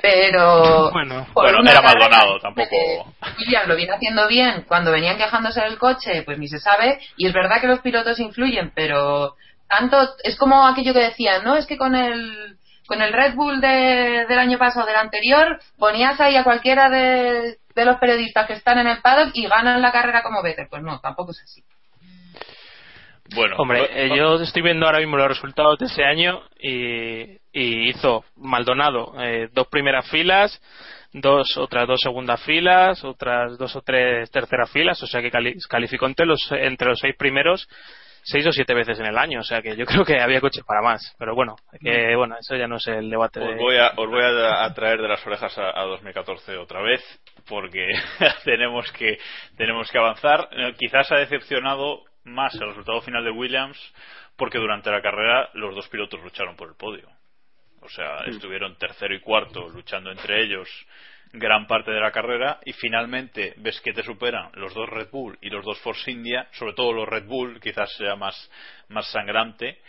pero Bueno, bueno, era Maldonado, tampoco. Williams lo viene haciendo bien cuando venían quejándose del coche, pues ni se sabe. Y es verdad que los pilotos influyen, pero tanto, es como aquello que decían, ¿no? Es que con el, con el Red Bull de- del año pasado, del anterior, ponías ahí a cualquiera de, de los periodistas que están en el paddock y ganan la carrera como Vettel. Pues no, tampoco es así. Bueno, Hombre, eh, yo estoy viendo ahora mismo los resultados de ese año y, y hizo Maldonado eh, dos primeras filas, dos otras dos segundas filas, otras dos o tres terceras filas, o sea que cali- calificó entre los entre los seis primeros seis o siete veces en el año, o sea que yo creo que había coches para más, pero bueno, que bueno, eso ya no es el debate. Os voy a, os voy a, a traer de las orejas a, a 2014 otra vez, porque tenemos que tenemos que avanzar. Eh, Quizás ha decepcionado más el resultado final de Williams, porque durante la carrera los dos pilotos lucharon por el podio. O sea, estuvieron tercero y cuarto luchando entre ellos gran parte de la carrera y finalmente ves que te superan los dos Red Bull y los dos Force India, sobre todo los Red Bull, quizás sea más, más sangrante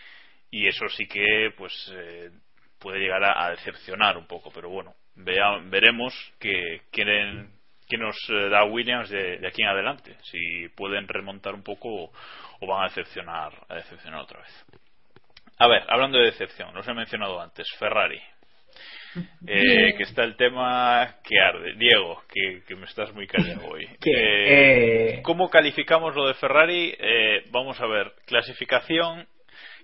y eso sí que pues eh, puede llegar a, decepcionar un poco, pero bueno, vea- veremos que quieren que nos eh, da Williams de, aquí en adelante, si pueden remontar un poco o, o van a decepcionar, a decepcionar otra vez. A ver, hablando de decepción, los he mencionado antes, Ferrari. Eh, que está el tema que arde. Diego, que, que me estás muy callado hoy. Eh, eh, ¿Cómo calificamos lo de Ferrari? Eh, vamos a ver, clasificación,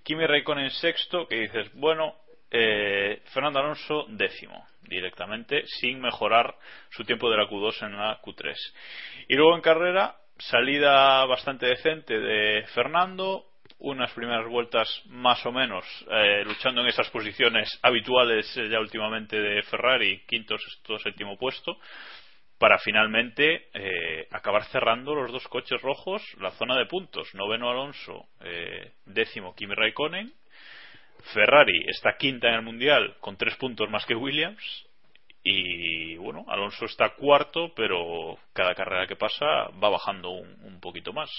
Kimi Raikkonen sexto, que dices, bueno, eh, Fernando Alonso décimo, directamente, sin mejorar su tiempo de la Q2 en la Q3. Y luego en carrera, salida bastante decente de Fernando, unas primeras vueltas más o menos eh, luchando en esas posiciones habituales eh, ya últimamente de Ferrari, quinto, sexto, séptimo puesto, para finalmente eh, acabar cerrando los dos coches rojos la zona de puntos. Noveno Alonso, eh, décimo Kimi Raikkonen. Ferrari está quinta en el mundial con tres puntos más que Williams. Y bueno, Alonso está cuarto, pero cada carrera que pasa va bajando un, un poquito más.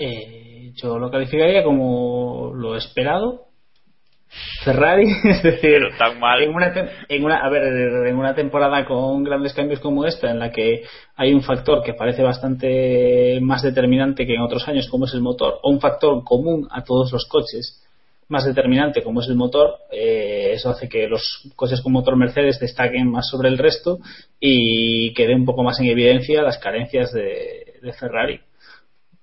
Eh, yo lo calificaría como lo esperado. Ferrari, es decir, Pero tan mal. en una, en una, a ver, en una temporada con grandes cambios como esta, en la que hay un factor que parece bastante más determinante que en otros años, como es el motor, o un factor común a todos los coches, más determinante como es el motor, eh, eso hace que los coches con motor Mercedes destaquen más sobre el resto y quede un poco más en evidencia las carencias de, de Ferrari.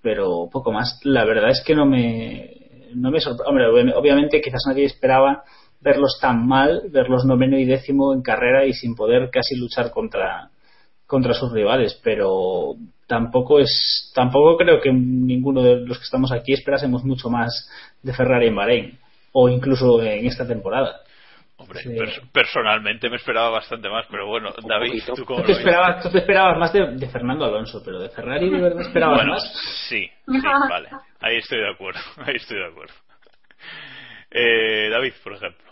Pero poco más. La verdad es que no me, no me sorprende. Hombre, obvi- obviamente quizás nadie esperaba verlos tan mal, verlos noveno y décimo en carrera y sin poder casi luchar contra, contra sus rivales, pero tampoco es, tampoco creo que ninguno de los que estamos aquí esperásemos mucho más de Ferrari en Bahrein o incluso en esta temporada. Hombre, Sí. pers- personalmente me esperaba bastante más, pero bueno, David, poquito. ¿tú cómo Tú te lo esperabas, tú te esperabas más de, de Fernando Alonso, pero de Ferrari de verdad esperabas Bueno, más. sí, sí, vale. Ahí estoy de acuerdo, ahí estoy de acuerdo. Eh, David, por ejemplo.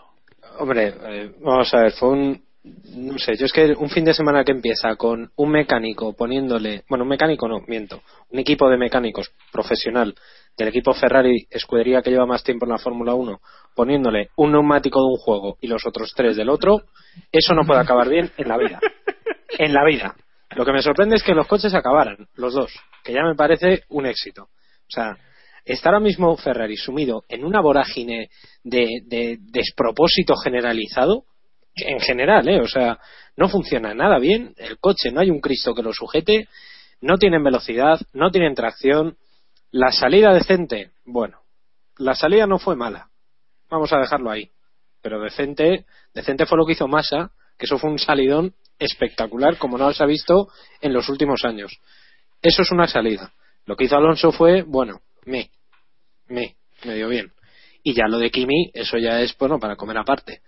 Hombre, eh, vamos a ver, fue un. No sé, yo es que un fin de semana que empieza con un mecánico poniéndole. Bueno, un mecánico no, miento. Un equipo de mecánicos profesional del equipo Ferrari, escudería que lleva más tiempo en la Fórmula 1, poniéndole un neumático de un juego y los otros tres del otro, eso no puede acabar bien en la vida. En la vida. Lo que me sorprende es que los coches acabaran, los dos, que ya me parece un éxito. O sea, está ahora mismo Ferrari sumido en una vorágine de, de despropósito generalizado, en general, ¿eh? O sea, no funciona nada bien, el coche no hay un Cristo que lo sujete, no tienen velocidad, no tienen tracción, la salida decente, bueno, la salida no fue mala, vamos a dejarlo ahí, pero decente, decente fue lo que hizo Massa, que eso fue un salidón espectacular como no se ha visto en los últimos años. Eso es una salida. Lo que hizo Alonso fue, bueno, me, me, medio bien. Y ya lo de Kimi, eso ya es, bueno, para comer aparte.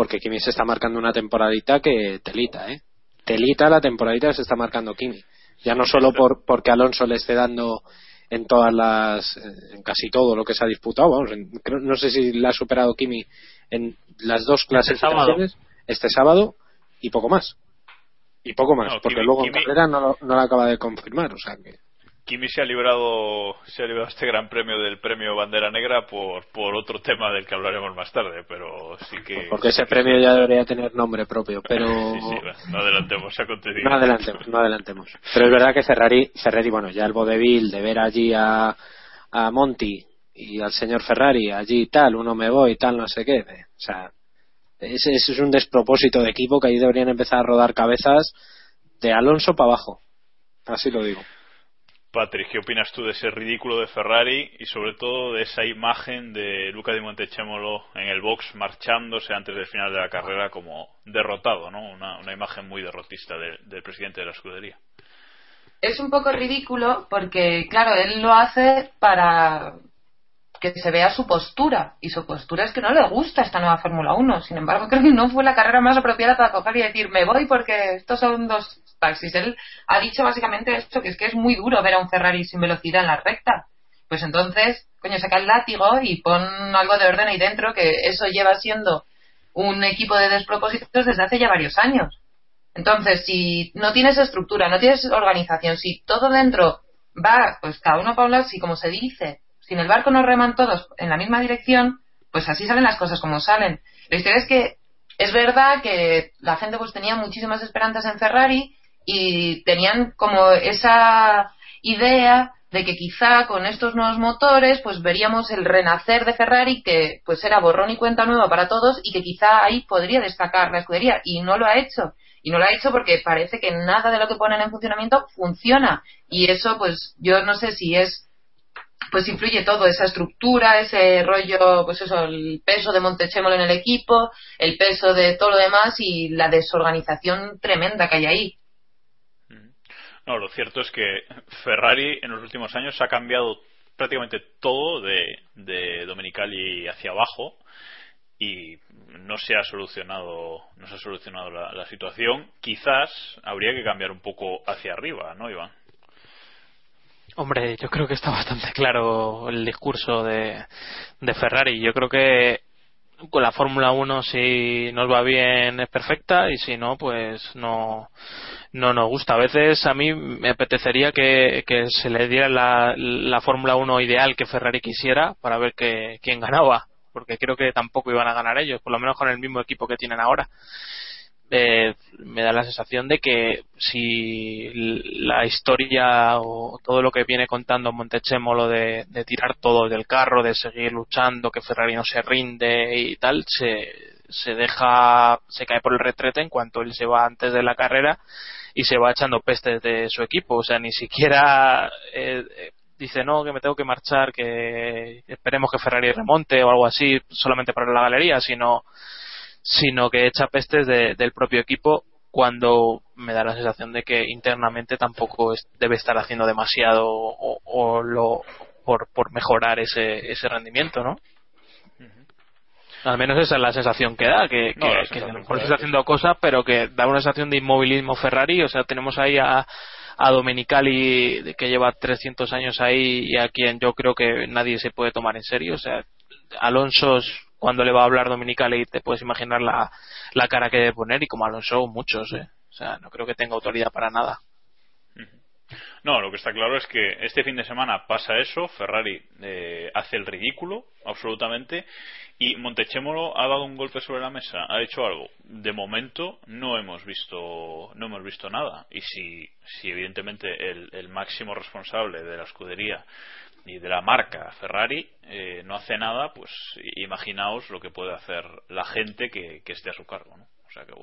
Porque Kimi se está marcando una temporadita que telita, ¿eh? Telita la temporadita que se está marcando Kimi. Ya no solo por, porque Alonso le esté dando en todas las, eh, en casi todo lo que se ha disputado, vamos, en- creo- no sé si la ha superado Kimi en las dos clasificaciones este sábado y poco más. Y poco más, No, porque Kimi- luego en Kimi- carrera no, lo- no la acaba de confirmar, o sea que. Kimi se ha librado, se ha librado este gran premio del premio Bandera Negra por, por otro tema del que hablaremos más tarde, pero sí que. Porque ese premio ya debería tener nombre propio, pero. Sí, sí, no adelantemos, acontecido. No adelantemos, no adelantemos. Pero es verdad que Ferrari, Ferrari bueno, ya el vodevil de ver allí a, a Monty y al señor Ferrari allí tal, uno me voy, tal, no sé qué. O sea, ese, ese es un despropósito de equipo que ahí deberían empezar a rodar cabezas de Alonso para abajo. Así lo digo. Patrick, ¿qué opinas tú de ese ridículo de Ferrari y sobre todo de esa imagen de Luca Di Montechemolo en el box marchándose antes del final de la carrera como derrotado, ¿no? Una, una imagen muy derrotista de- del presidente de la escudería. Es un poco ridículo porque, claro, él lo hace para que se vea su postura. Y su postura es que no le gusta esta nueva Fórmula 1. Sin embargo, creo que no fue la carrera más apropiada para coger y decir, me voy porque estos son dos taxis. Él ha dicho básicamente esto, que es que es muy duro ver a un Ferrari sin velocidad en la recta. Pues entonces, coño, saca el látigo y pon algo de orden ahí dentro, que eso lleva siendo un equipo de despropósitos desde hace ya varios años. Entonces, si no tienes estructura, no tienes organización, si todo dentro va, pues cada uno para un lado, si como se dice, si en el barco no reman todos en la misma dirección, pues así salen las cosas como salen. La historia es que es verdad que la gente pues tenía muchísimas esperanzas en Ferrari y tenían como esa idea de que quizá con estos nuevos motores pues veríamos el renacer de Ferrari que pues era borrón y cuenta nueva para todos y que quizá ahí podría destacar la escudería. Y no lo ha hecho. Y no lo ha hecho porque parece que nada de lo que ponen en funcionamiento funciona. Y eso pues yo no sé si es pues influye todo, esa estructura, ese rollo, pues eso, el peso de Montechemolo en el equipo, el peso de todo lo demás y la desorganización tremenda que hay ahí. No, lo cierto es que Ferrari en los últimos años ha cambiado prácticamente todo de, de Domenicali hacia abajo y no se ha solucionado no se ha solucionado la, la situación. Quizás habría que cambiar un poco hacia arriba, ¿no, Iván? Hombre, yo creo que está bastante claro el discurso de, de Ferrari. Yo creo que con la Fórmula 1 si nos va bien es perfecta y si no, pues no, no nos gusta. A veces a mí me apetecería que, se le diera la, la Fórmula 1 ideal que Ferrari quisiera para ver que, quién ganaba, porque creo que tampoco iban a ganar ellos, por lo menos con el mismo equipo que tienen ahora. Eh, me da la sensación de que si la historia o todo lo que viene contando Montechemolo de, de tirar todo del carro, de seguir luchando, que Ferrari no se rinde y tal, se, se deja, se cae por el retrete en cuanto él se va antes de la carrera y se va echando pestes de su equipo. O sea, ni siquiera eh, dice no, que me tengo que marchar, que esperemos que Ferrari remonte o algo así, solamente para la galería, sino sino que echa pestes de- del propio equipo cuando me da la sensación de que internamente tampoco es- debe estar haciendo demasiado o, o lo por, por mejorar ese, ese rendimiento, ¿no? Al menos esa es la sensación que da, que, No, que- que a lo mejor está haciendo cosas, pero que da una sensación de inmovilismo Ferrari, o sea, tenemos ahí a, a Domenicali que lleva 300 años ahí y a quien yo creo que nadie se puede tomar en serio, o sea, Alonso es- cuando le va a hablar Domenicali te puedes imaginar la, cara que debe poner y como Alonso muchos, ¿eh? o sea, no creo que tenga autoridad para nada. No, lo que está claro es que este fin de semana pasa eso, Ferrari eh, hace el ridículo, absolutamente, y Montechemolo ha dado un golpe sobre la mesa, ha hecho algo. De momento no hemos visto, no hemos visto nada. Y si, si evidentemente el máximo responsable de la escudería y de la marca Ferrari eh, no hace nada, pues imaginaos lo que puede hacer la gente que, esté a su cargo, ¿no?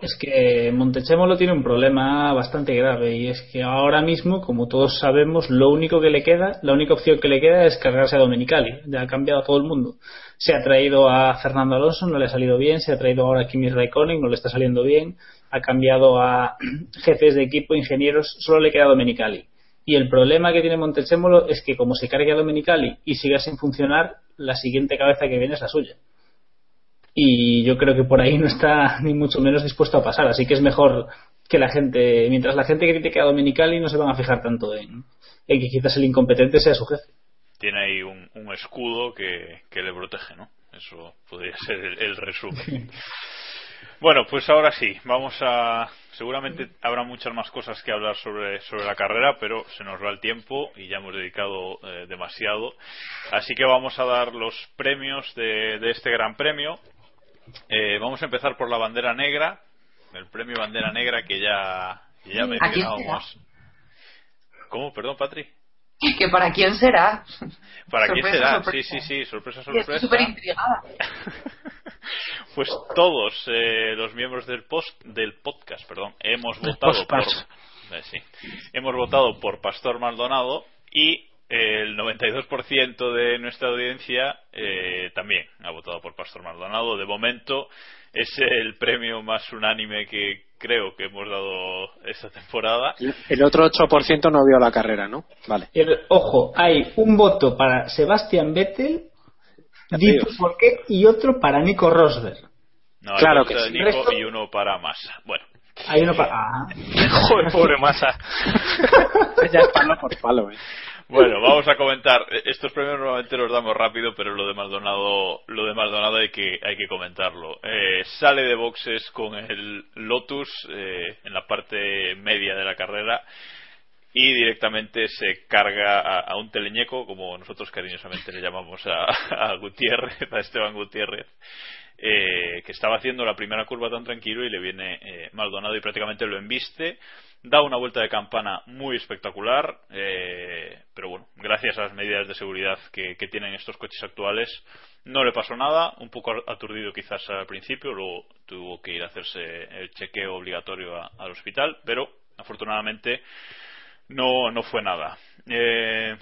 Es que Montechemolo tiene un problema bastante grave y es que ahora mismo, como todos sabemos, lo único que le queda, la única opción que le queda es cargarse a Domenicali. Ya ha cambiado a todo el mundo. Se ha traído a Fernando Alonso, no le ha salido bien. Se ha traído ahora a Kimi Raikkonen, no le está saliendo bien. Ha cambiado a jefes de equipo, ingenieros, solo le queda Domenicali. Y el problema que tiene Montechemolo es que como se cargue a Domenicali y siga sin funcionar, la siguiente cabeza que viene es la suya y yo creo que por ahí no está ni mucho menos dispuesto a pasar. Así que es mejor que la gente, mientras la gente critique a Domenicali, no se van a fijar tanto en, en que quizás el incompetente sea su jefe. Tiene ahí un, un escudo que, que le protege, ¿no? Eso podría ser el, el resumen. Bueno, pues ahora sí, vamos a. Seguramente habrá muchas más cosas que hablar sobre, sobre la carrera, pero se nos va el tiempo y ya hemos dedicado eh, demasiado. Así que vamos a dar los premios de, de este Gran Premio. Eh, vamos a empezar por la bandera negra, el premio bandera negra que ya, que ya ¿A quién mencionábamos. ¿Cómo? Perdón, Patri. ¿Que para quién será? ¿Para quién Sorpresa, será? sorpresa. Sí, sí, sí, sorpresa, Y estoy sorpresa. súper intrigada. Pues todos eh, los miembros del post del podcast, perdón, hemos votado por eh, sí, hemos votado por Pastor Maldonado y el 92% de nuestra audiencia eh, también ha votado por Pastor Maldonado. De momento es el premio más unánime que creo que hemos dado esta temporada. El otro 8% no vio la carrera, ¿no? Vale. El- ojo, hay un voto para Sebastian Vettel, Ya te di digo. tú por qué, y otro para Nico Rosberg. No, Claro que sí. Resto- y uno para Massa. Bueno, Hay uno para. Ah. Joder, pobre masa. ya es palo por palo, ¿eh? Bueno, vamos a comentar. Estos premios normalmente los damos rápido, pero lo de Maldonado, lo de Maldonado hay que hay que comentarlo. Eh, sale de boxes con el Lotus eh, en la parte media de la carrera y directamente se carga a, un teleñeco, como nosotros cariñosamente le llamamos a, a Gutiérrez, a Esteban Gutiérrez, eh, que estaba haciendo la primera curva tan tranquilo y le viene eh, Maldonado y prácticamente lo embiste. Da una vuelta de campana muy espectacular, eh, pero bueno, gracias a las medidas de seguridad que, que tienen estos coches actuales, no le pasó nada, un poco aturdido quizás al principio, luego tuvo que ir a hacerse el chequeo obligatorio al hospital, pero afortunadamente no, no fue nada. Eh,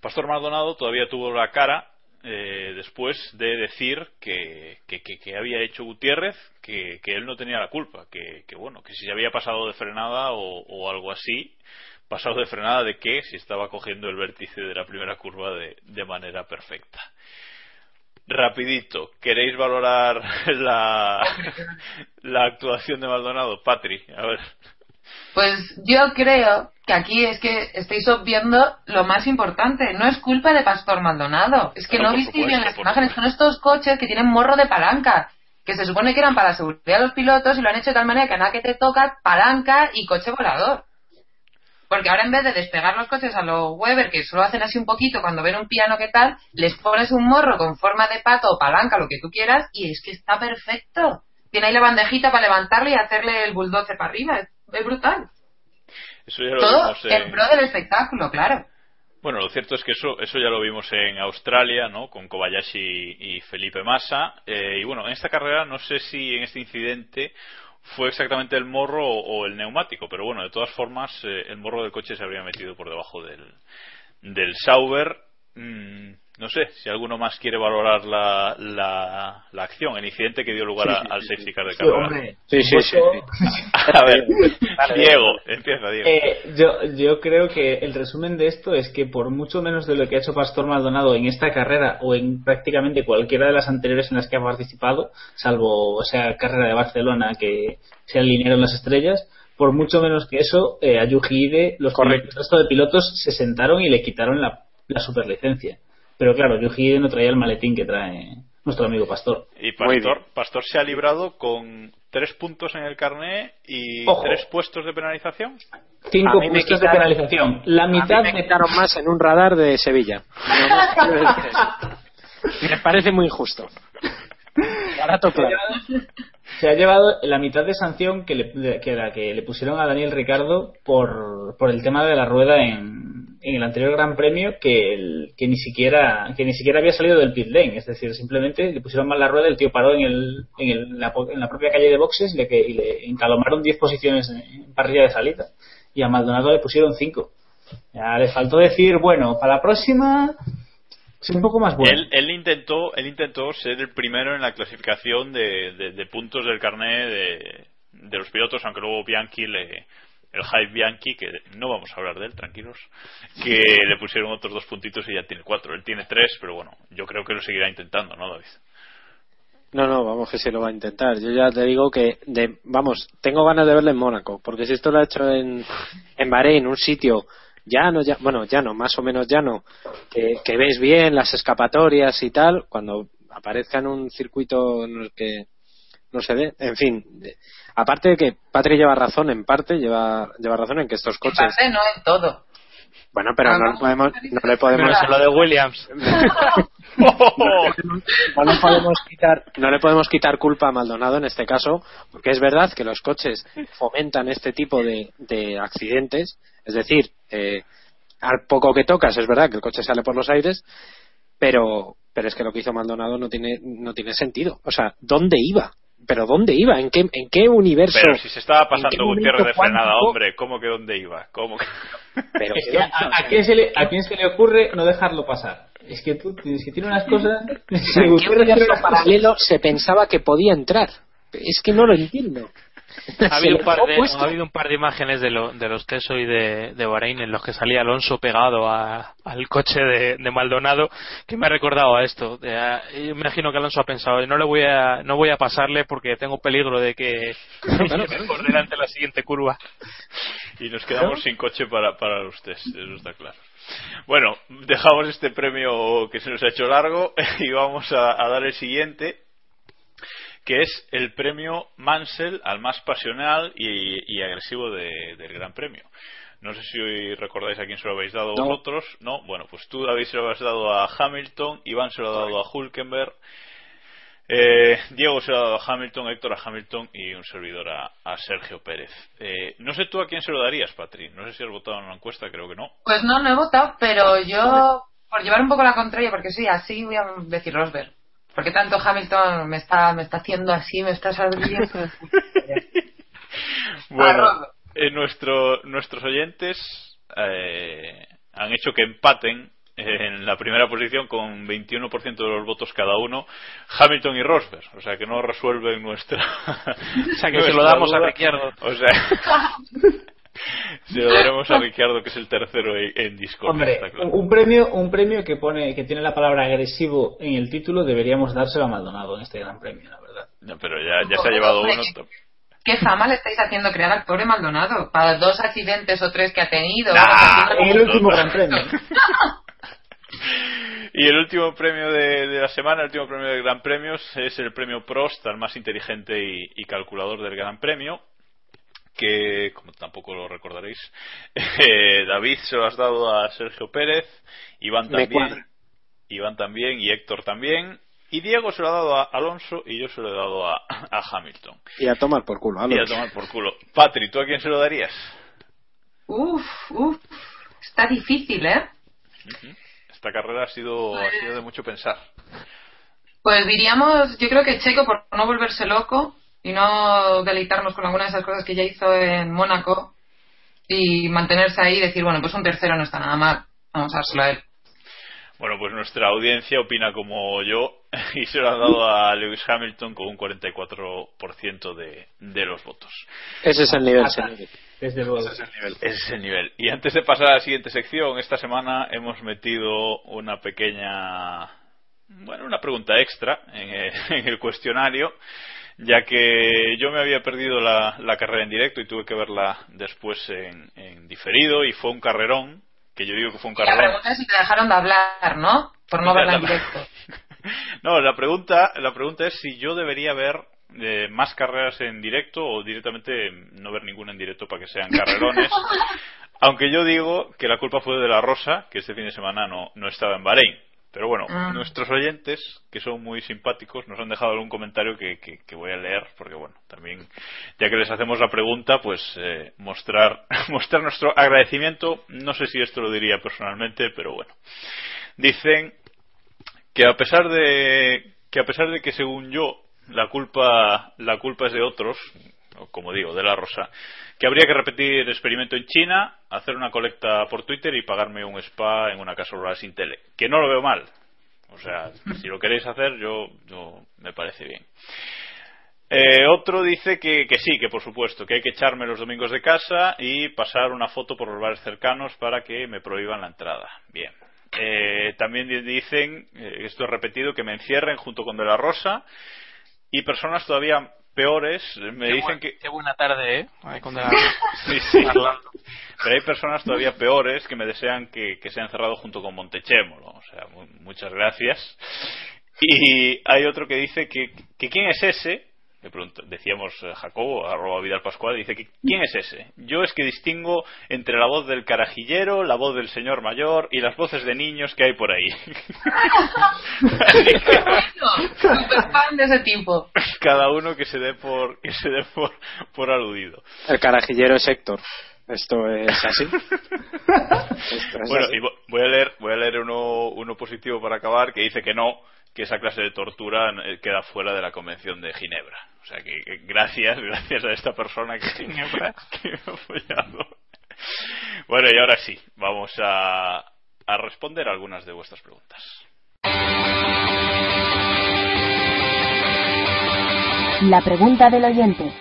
Pastor Maldonado todavía tuvo la cara eh, después de decir que, que, que- que había hecho Gutiérrez, que, que él no tenía la culpa, que, que bueno, que si se había pasado de frenada o, algo así, pasado de frenada de qué, si estaba cogiendo el vértice de la primera curva de, de manera perfecta. Rapidito, ¿queréis valorar la, la actuación de Maldonado? Patri, a ver. Pues yo creo que aquí es que estáis obviando lo más importante. No es culpa de Pastor Maldonado. Es que No, no visteis bien las imágenes. Son estos coches que tienen morro de palanca. Que se supone que eran para la seguridad de los pilotos y lo han hecho de tal manera que a nada que te toca, palanca y coche volador. Porque ahora en vez de despegar los coches a los Weber, que solo hacen así un poquito cuando ven un piano que tal, les pones un morro con forma de pato o palanca, lo que tú quieras, y es que está perfecto. Tiene ahí la bandejita para levantarle y hacerle el bulldozer para arriba. Es, es brutal. Eso ya lo Todo vimos en en, pro del espectáculo, claro. Bueno, lo cierto es que eso, eso ya lo vimos en Australia, ¿no? Con Kobayashi y Felipe Massa. Eh, y bueno, en esta carrera no sé si en este incidente fue exactamente el morro o, o el neumático, pero bueno, de todas formas, eh, el morro del coche se habría metido por debajo del, del Sauber. Mm, no sé si alguno más quiere valorar la, la, la acción, el incidente que dio lugar a- al safety car de carrera. Sí, sí, sí. A ver, Diego, empieza Diego. Eh, yo, yo creo que el resumen de esto es que por mucho menos de lo que ha hecho Pastor Maldonado en esta carrera o en prácticamente cualquiera de las anteriores en las que ha participado, salvo o sea carrera de Barcelona que se alinearon las estrellas, por mucho menos que eso, eh, a Yuji Ide, los Correcto. pilotos- el resto de pilotos se sentaron y le quitaron la, la superlicencia. Pero claro, Yuji no traía el maletín que trae nuestro amigo Pastor. Y Pastor, Pastor se ha librado con tres puntos en el carné y Ojo. tres puestos de penalización. Cinco A puestos de penalización. La A mí mitad me quitaron más en un radar de Sevilla. Me parece muy injusto. Barato claro. se ha llevado la mitad de sanción que, le, que la que le pusieron a Daniel Ricardo por, por el tema de la rueda en, en el anterior Gran Premio que, el- que ni siquiera que ni siquiera había salido del pit lane. Es decir simplemente le pusieron mal la rueda el tío paró en, el, en, el- la, en la propia calle de boxes y le, y le encalomaron 10 posiciones en parrilla de salida. Y a Maldonado le pusieron 5 ya le faltó decir bueno para la próxima ser un poco más bueno. Él, él intentó, él intentó ser el primero en la clasificación de, de- de puntos del carné de, de los pilotos, aunque luego Bianchi le, el Hype Bianchi, que no vamos a hablar de él, tranquilos, que le pusieron otros dos puntitos y ya tiene cuatro. Él tiene tres, pero bueno, yo creo que lo seguirá intentando, ¿no, David? No, no, vamos que se lo va a intentar. Yo ya te digo que, de, vamos, tengo ganas de verle en Mónaco, porque si esto lo ha hecho en, en Bahrein, un sitio llano, ya, bueno, llano, más o menos llano, que, que ves bien las escapatorias y tal, cuando aparezca en un circuito en el que no se dé, en fin. aparte de que Patri lleva razón en parte, lleva, lleva razón en que estos En coches. parte, no en todo. Bueno, pero Ah, no no. le podemos, no le podemos, Pero eso lo de Williams. no le podemos quitar no le podemos quitar culpa a Maldonado en este caso porque es verdad que los coches fomentan este tipo de, de accidentes es decir eh, al poco que tocas es verdad que el coche sale por los aires, pero pero es que lo que hizo Maldonado no tiene no tiene sentido. O sea, ¿dónde iba? ¿Pero dónde iba? ¿En qué, en qué universo? Pero si se estaba ¿En qué pasando Gutiérrez de frenada, cuántico? hombre, ¿cómo que dónde iba? ¿Cómo que... Pero Es que a, a quién se le, ¿A quién se le ocurre no dejarlo pasar? Es que tú es que tiene unas cosas. ¿En qué universo paralelo se pensaba que podía entrar? Es que no lo entiendo. Ha habido, un par de, puesto. ha habido un par de imágenes de, lo- de los Teso y de, de Bahrein en los que salía Alonso pegado a- al coche de, de Maldonado que me ha recordado a esto. De, a- yo me imagino que Alonso ha pensado no le voy a no voy a pasarle porque tengo peligro de que claro, me por delante la siguiente curva. y nos quedamos sin coche para, para los test, eso está claro. Bueno, dejamos este premio que se nos ha hecho largo y vamos a, a dar el siguiente, que es el premio Mansell al más pasional y, y agresivo de- del Gran Premio. No sé si recordáis a quién se lo habéis dado No. vosotros. No, bueno, pues tú David se lo has dado a Hamilton, Iván se lo ha dado a Hulkenberg, eh, Diego se lo ha dado a Hamilton, Héctor a Hamilton y un servidor a, a Sergio Pérez. Eh, no sé tú a quién se lo darías, Patri. No sé si has votado en la encuesta, creo que no. Pues no, no he votado, pero yo, por llevar un poco la contraria, porque sí, así voy a decir Rosberg. Porque tanto Hamilton me está, me está haciendo así, me está saliendo. Bueno, eh, nuestro, nuestros oyentes eh, han hecho que empaten en la primera posición con 21% de los votos cada uno Hamilton y Rosberg o sea que no resuelven nuestra O sea que se lo damos a Ricciardo. o sea se lo daremos a Ricciardo que es el tercero en, Discord Hombre, claro. un premio, un premio que pone, que tiene la palabra agresivo en el título, deberíamos dárselo a Maldonado en este gran premio, la verdad. No, pero ya, ya se ha llevado uno que- ¿Qué fama le estáis haciendo crear al pobre Maldonado? Para dos accidentes o tres que ha tenido. Nah, el último gran premio. Y el último premio de, de la semana, el último premio de Gran Premios, es el premio Prost al más inteligente y, y calculador del Gran Premio, que, como tampoco lo recordaréis, eh, David se lo has dado a Sergio Pérez, Iván también. Iván también y Héctor también, y Diego se lo ha dado a Alonso y yo se lo he dado a, a Hamilton. Y a tomar por culo. Y a Alonso. tomar por culo. Patri, ¿tú a quién se lo darías? Uf, uf. Está difícil, ¿eh? Esta carrera ha sido, ha sido de mucho pensar. Pues diríamos, yo creo que Checo por no volverse loco y no deleitarnos con alguna de esas cosas que ya hizo en Mónaco y mantenerse ahí y decir, bueno, pues un tercero no está nada mal. Vamos a dárselo a él. Bueno, pues nuestra audiencia opina como yo y se lo ha dado a Lewis Hamilton con un 44% de, de los votos. Ese es el nivel, señor. Desde luego. Ese es el nivel. Y antes de pasar a la siguiente sección, esta semana hemos metido una pequeña, bueno, una pregunta extra en el, en el cuestionario, ya que yo me había perdido la, la carrera en directo y tuve que verla después en, en diferido y fue un carrerón, que yo digo que fue un La carrerón. pregunta es si te dejaron de hablar, ¿no? Por no verla en directo. No, la pregunta, la pregunta es si yo debería ver eh, más carreras en directo o directamente no ver ninguna en directo para que sean carrerones. Aunque yo digo que la culpa fue de la Rosa, que este fin de semana no, no estaba en Bahrein. Pero bueno, Ah. nuestros oyentes, que son muy simpáticos, nos han dejado algún comentario que, que- que voy a leer, porque bueno, también, ya que les hacemos la pregunta, pues eh, mostrar, mostrar nuestro agradecimiento. No sé si esto lo diría personalmente, pero bueno. Dicen que a pesar de que a pesar de que según yo la culpa la culpa es de otros o como digo de la rosa que habría que repetir experimento en China hacer una colecta por Twitter y pagarme un spa en una casa rural sin tele que no lo veo mal o sea si lo queréis hacer yo, yo me parece bien eh, otro dice que, que sí, que por supuesto, que hay que echarme los domingos de casa y pasar una foto por los bares cercanos para que me prohíban la entrada. Bien. Eh, también di- dicen, eh, esto es repetido, que me encierren junto con De La Rosa y personas todavía peores me Qué dicen buen- que... Qué buena tarde, ¿eh? De La- Sí, sí. Pero hay personas todavía peores que me desean que, que sea encerrado junto con Montechémolo. O sea, mu- muchas gracias. Y hay otro que dice que, que quién es ese. Le pregunto- decíamos eh, Jacobo, arroba Vidal Pascual, dice que quién es ese. Yo es que distingo entre la voz del carajillero, la voz del señor mayor y las voces de niños que hay por ahí. Super fan de ese tipo. cada uno que se dé por que se dé por, por aludido. El carajillero es Héctor. Esto es así. Esto es Bueno, así. y vo- voy a leer, voy a leer uno, uno positivo para acabar que dice que no, que esa clase de tortura eh, queda fuera de la Convención de Ginebra. O sea que, que gracias, gracias a esta persona que, que me ha apoyado. Bueno, y ahora sí, vamos a, a responder algunas de vuestras preguntas. La pregunta del oyente.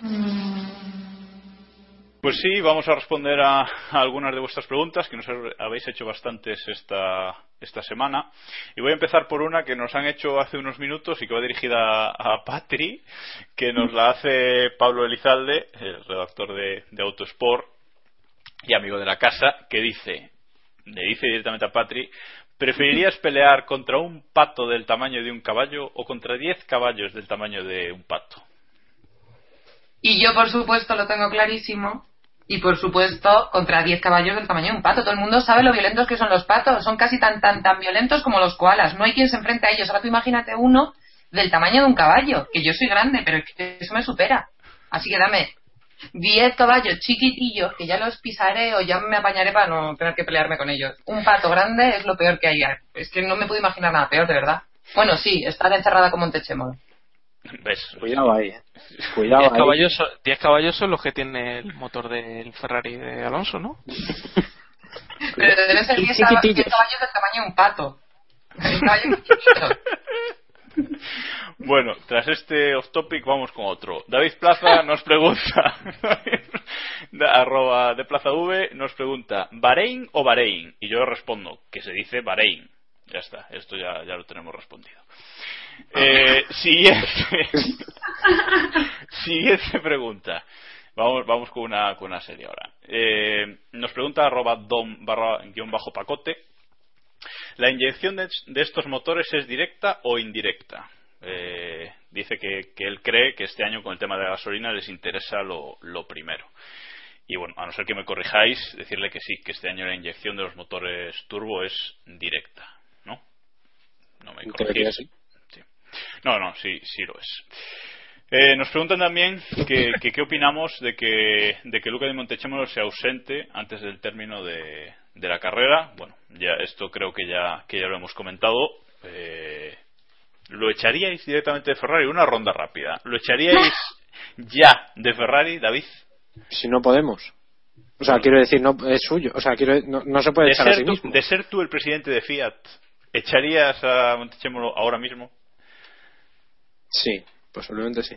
Pues sí, vamos a responder a, algunas de vuestras preguntas, que nos habéis hecho bastantes esta, esta semana. Y voy a empezar por una que nos han hecho hace unos minutos y que va dirigida a, a Patri, que nos la hace Pablo Elizalde, el redactor de, de Autosport y amigo de la casa, que dice, le dice directamente a Patri, ¿preferirías pelear contra un pato del tamaño de un caballo o contra 10 caballos del tamaño de un pato? Y yo, por supuesto, lo tengo clarísimo. Y por supuesto, contra 10 caballos del tamaño de un pato. Todo el mundo sabe lo violentos que son los patos. Son casi tan, tan, tan violentos como los koalas. No hay quien se enfrente a ellos. Ahora tú imagínate uno del tamaño de un caballo. Que yo soy grande, pero eso me supera. Así que dame 10 caballos chiquitillos que ya los pisaré o ya me apañaré para no tener que pelearme con ellos. Un pato grande es lo peor que hay. Es que no me puedo imaginar nada peor, de verdad. Bueno, sí, estar encerrada como un techemol. ¿Ves? Cuidado ahí. eh. Cuidado 10 ahí. caballos, son- 10 caballos son los que tiene el motor del Ferrari de Alonso, ¿no? Pero debe ser Y 10 caballos del tamaño de un pato. Un caballo chiquitito. Bueno, tras este off topic vamos con otro. David Plaza nos pregunta, de- arroba de Plaza V, nos pregunta, ¿Bahrein o Bahrein? Y yo respondo que se dice Bahrein. Ya está, esto ya, ya lo tenemos respondido. Eh, siguiente. siguiente pregunta. Vamos, vamos con una, con una serie ahora. Eh, nos pregunta arroba dom barra guion bajo pacote. ¿La inyección de, de estos motores es directa o indirecta? Eh, dice que, que él cree que este año con el tema de la gasolina les interesa lo, lo primero. Y bueno, a no ser que me corrijáis, decirle que sí, que este año la inyección de los motores turbo es directa, ¿no? No me corrigís. sí. No, no, sí, sí lo es. Eh, nos preguntan también que, que qué opinamos de que, de que Luca de Montechemolo se ausente antes del término de, de la carrera. Bueno, ya esto creo que ya, que ya lo hemos comentado. Eh, ¿Lo echaríais directamente de Ferrari? Una ronda rápida. ¿Lo echaríais ya de Ferrari, David? Si no podemos. O sea, quiero decir, no es suyo. O sea, quiero, no, no se puede De echar a sí tú, mismo. de ser tú el presidente de Fiat, ¿echarías a Montechemolo ahora mismo? Sí, posiblemente sí.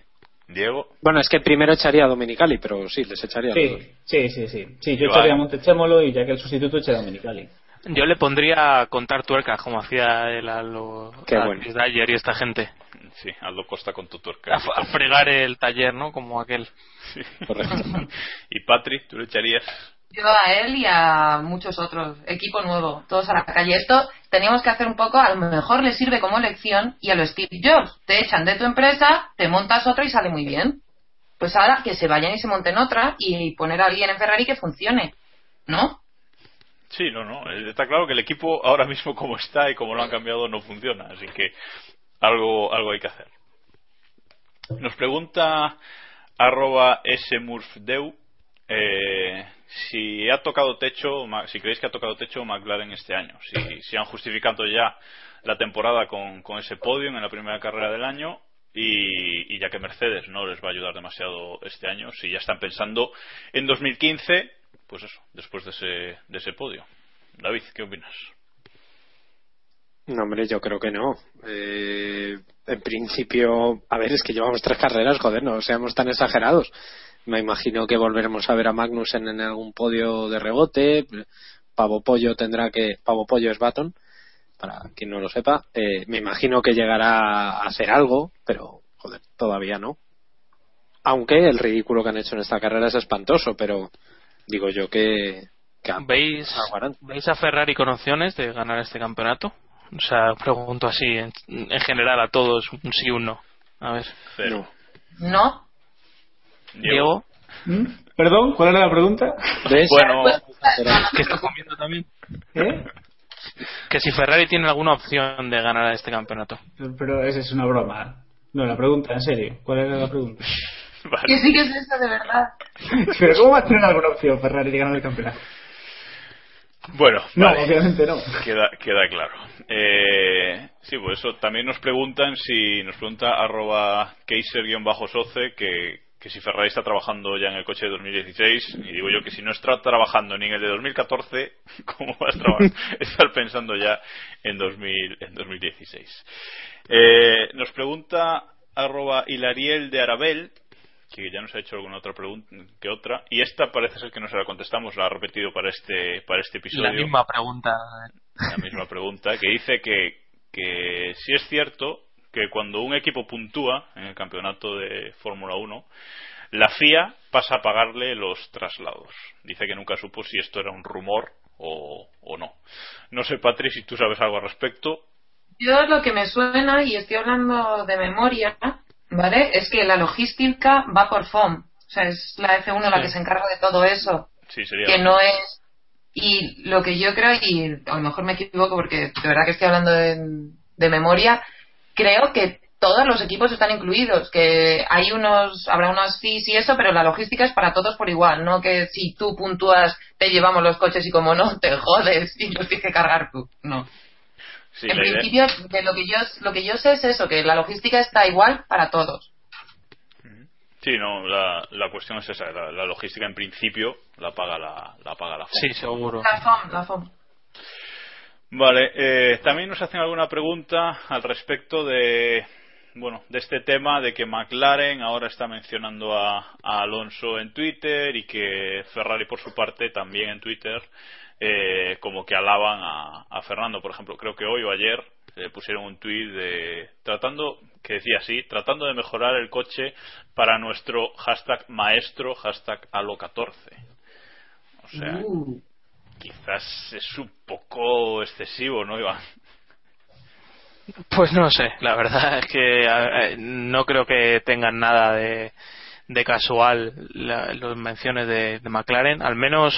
Diego. Bueno, es que primero echaría a Dominicali, pero sí, les echaría a los dos. Sí, sí, sí, sí. Sí, yo Vale. echaría a Montechémolo y ya que el sustituto echaría a Dominicali. Yo le pondría a contar tuercas, como hacía él a, lo, Qué a bueno. Dyer y esta gente. Sí, Aldo Costa con tu tuerca. A, a fregar el taller, ¿no? Como aquel. Sí. y Patrick, ¿tú le echarías? Yo a él y a muchos otros. Equipo nuevo, todos a la calle. Esto teníamos que hacer un poco, a lo mejor le sirve como lección y a lo Steve Jobs. Te echan de tu empresa, te montas otra y sale muy bien. Pues ahora que se vayan y se monten otra y poner a alguien en Ferrari que funcione. ¿No? Sí, no, no. eh, Está claro que el equipo ahora mismo como está y como lo han cambiado no funciona, así que algo, algo hay que hacer. Nos pregunta arroba smurfdeu eh, si ha tocado techo, si creéis que ha tocado techo McLaren este año, si, han justificado ya la temporada con, ese podio en la primera carrera del año y, y ya que Mercedes no les va a ayudar demasiado este año, si ya están pensando en 2015, pues eso, después de ese, de ese podio. David, ¿qué opinas? No, hombre, yo creo que no. Eh, en principio, a ver, es que llevamos tres carreras, joder, no seamos tan exagerados. Me imagino que volveremos a ver a Magnussen en algún podio de rebote. Pavo Pollo tendrá que. Pavo Pollo es Baton, para quien no lo sepa. Eh, me imagino que llegará a hacer algo, pero, joder, todavía no. Aunque el ridículo que han hecho en esta carrera es espantoso, pero digo yo que. que ¿Veis. ¿Veis a Ferrari con opciones de ganar este campeonato? O sea, pregunto así, en, en general a todos, un sí o un no. A ver. Cero. ¿No? Diego, ¿Mm? ¿Perdón? ¿Cuál era la pregunta? ¿Ves? Bueno, que está comiendo también. ¿Eh? Que si Ferrari tiene alguna opción de ganar este campeonato. Pero esa es una broma. No, la pregunta, en serio. ¿Cuál era la pregunta? Vale. Que sí que es eso, de verdad. Pero ¿cómo va a tener alguna opción Ferrari de ganar el campeonato? Bueno, No, vale. obviamente no. Queda, queda claro. Eh, sí, pues eso también nos preguntan si nos pregunta arroba keiser-soce que, que si Ferrari está trabajando ya en el coche de 2016 y digo yo que si no está trabajando ni en el de 2014 ¿cómo va a estar pensando ya en, 2000, en 2016? Eh, nos pregunta arroba hilariel de Arabel que ya nos ha hecho alguna otra pregunta que otra y esta parece ser que no se la contestamos la ha repetido para este para este episodio La misma pregunta. la misma pregunta, que dice que, que si es cierto que cuando un equipo puntúa en el campeonato de Fórmula 1, la FIA pasa a pagarle los traslados. Dice que nunca supo si esto era un rumor o, o no. No sé, Patri, si tú sabes algo al respecto. Yo lo que me suena, y estoy hablando de memoria, ¿vale? Es que la logística va por FOM. O sea, es la F1 la que se encarga de todo eso. Sí, sería. Que no es. Y lo que yo creo, y a lo mejor me equivoco porque de verdad que estoy hablando de, de memoria, creo que todos los equipos están incluidos, que hay unos, habrá unos fees y eso, pero la logística es para todos por igual, no que si tú puntúas te llevamos los coches y como no, te jodes y los tienes que cargar tú, no. Sí, en principio, de lo que yo lo que yo sé es eso, que la logística está igual para todos. Sí, no, la, la cuestión es esa. La, la logística, en principio, la paga la, la paga la FOM. Sí, seguro. La FOM, la FOM. Vale, eh, también nos hacen alguna pregunta al respecto de, bueno, de este tema de que McLaren ahora está mencionando a, Alonso en Twitter y que Ferrari por su parte también en Twitter eh, como que alaban a, Fernando, por ejemplo, creo que hoy o ayer eh, pusieron un tuit de tratando que decía así, tratando de mejorar el coche para nuestro hashtag maestro hashtag alo 14 o Uh. Quizás es un poco excesivo, ¿no, Iván? Pues no sé, la verdad es que no creo que tengan nada de, casual la- las menciones de McLaren, al menos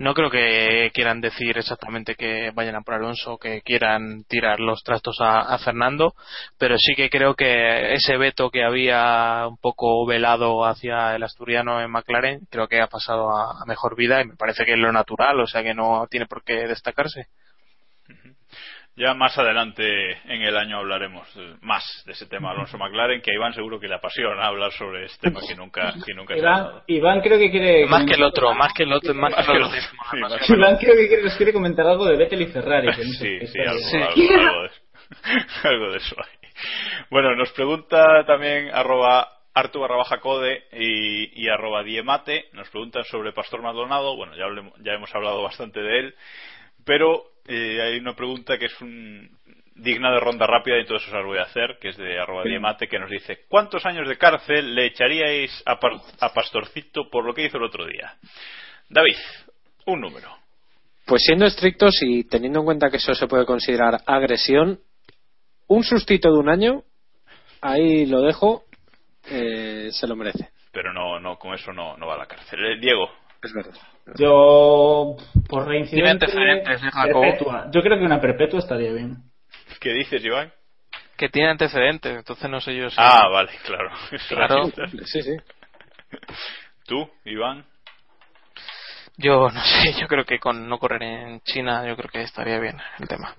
no creo que quieran decir exactamente que vayan a por Alonso, que quieran tirar los trastos a, Fernando, pero sí que creo que ese veto que había un poco velado hacia el asturiano en McLaren, creo que ha pasado a mejor vida y me parece que es lo natural, o sea que no tiene por qué destacarse. Ya más adelante en el año hablaremos eh, más de ese tema Alonso McLaren, que a Iván seguro que le apasiona hablar sobre este tema que nunca, que nunca se ha Iván, hablado. Iván creo que quiere... Más que el otro, más que el otro, más que el otro. Sí, más- Iván creo que quiere, nos quiere comentar algo de Vettel y Ferrari. que no Sí, sí, algo, algo- algo de eso. Algo de eso hay. Bueno, nos pregunta también arroba Artu barra baja code y, y arroba diemate, nos preguntan sobre Pastor Maldonado, bueno, ya, hablem- ya hemos hablado bastante de él, pero eh, hay una pregunta que es un, digna de ronda rápida y todo eso se las voy a hacer, que es de arroba diemate, que nos dice, ¿cuántos años de cárcel le echaríais a, Par- a Pastorcito por lo que hizo el otro día? David, un número. Pues siendo estrictos y teniendo en cuenta que eso se puede considerar agresión, un sustito de un año, ahí lo dejo, eh, se lo merece. Pero no, no, con eso no, no va a la cárcel. Eh, Diego. Es verdad. Yo, por reincidente, ¿eh, perpetua. Yo creo que una perpetua estaría bien. ¿Qué dices, Iván? Que tiene antecedentes, entonces no sé yo si. Ah, vale, claro. Claro. Sí, sí. ¿Tú, Iván? Yo no sé, yo creo que con no correr en China, yo creo que estaría bien el tema.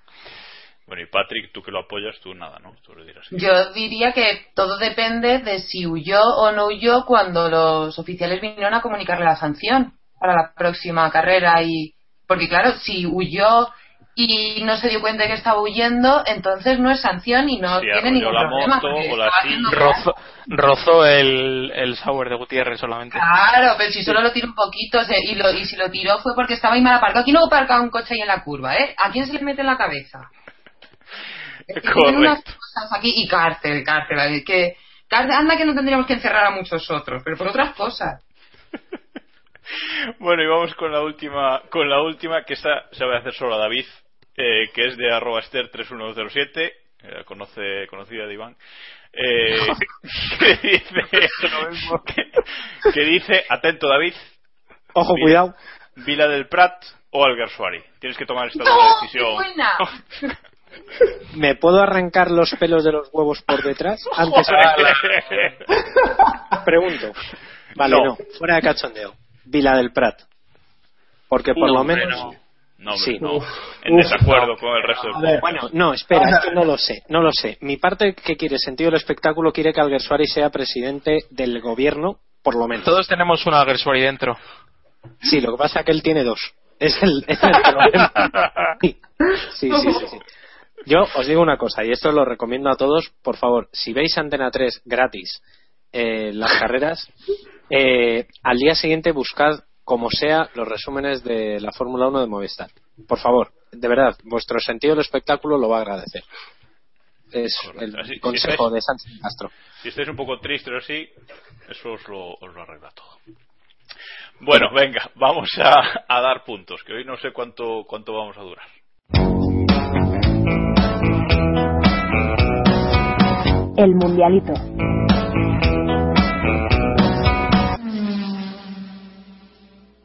Bueno, y Patrick, tú que lo apoyas, tú nada, ¿no? Tú le dirás. Yo diría que todo depende de si huyó o no huyó cuando los oficiales vinieron a comunicarle la sanción para la próxima carrera y porque claro, si huyó y no se dio cuenta de que estaba huyendo, entonces no es sanción y no tiene ningún la problema. moto o la Rozó, rozó el, el sour de Gutiérrez solamente. Claro, pero si solo lo tiró un poquito y, lo, y si lo tiró fue porque estaba ahí mal aparcado. Aquí no aparca un coche ahí en la curva, ¿eh? ¿A quién se le mete en la cabeza? Es que tienen unas cosas aquí y cárcel, cárcel. ¿vale? Que, cárcel. Anda que no tendríamos que encerrar a muchos otros, pero por otras cosas. Bueno, y vamos con la última, con la última, que esta se va a hacer solo a David, eh, que es de arroba ester3107, eh, conoce, conocida de Iván, eh, que, dice, que, que dice, atento David, Ojo, Mira. cuidado. Vila del Prat o Alguersuari. Tienes que tomar esta ¡No! doble ¡Qué decisión. buena! ¿Me puedo arrancar los pelos de los huevos por detrás antes Pregunto. Vale, No. no. Fuera de cachondeo. Vila del Prat. Porque por No, lo menos. no. No, hombre, Sí. no. Uf. En Uf. desacuerdo con el resto del bueno, no, espera, es que no lo sé, no lo sé. Mi parte que quiere sentido del espectáculo quiere que Alguersuari sea presidente del gobierno, por lo menos. Todos tenemos una Gersuari dentro. Sí, lo que pasa es que él tiene dos. Es el, es el problema. Sí, sí, sí, sí, sí. Yo os digo una cosa, y esto lo recomiendo a todos, por favor, si veis Antena 3 gratis eh, las carreras, eh, al día siguiente buscad como sea los resúmenes de la Fórmula 1 de Movistar. Por favor, de verdad, vuestro sentido del espectáculo lo va a agradecer. Es el Así- si consejo estáis- de Sánchez Castro. Si estáis un poco tristes o así, eso os lo, os lo arregla todo. Bueno, venga, vamos a, a dar puntos, que hoy no sé cuánto, cuánto vamos a durar. El Mundialito.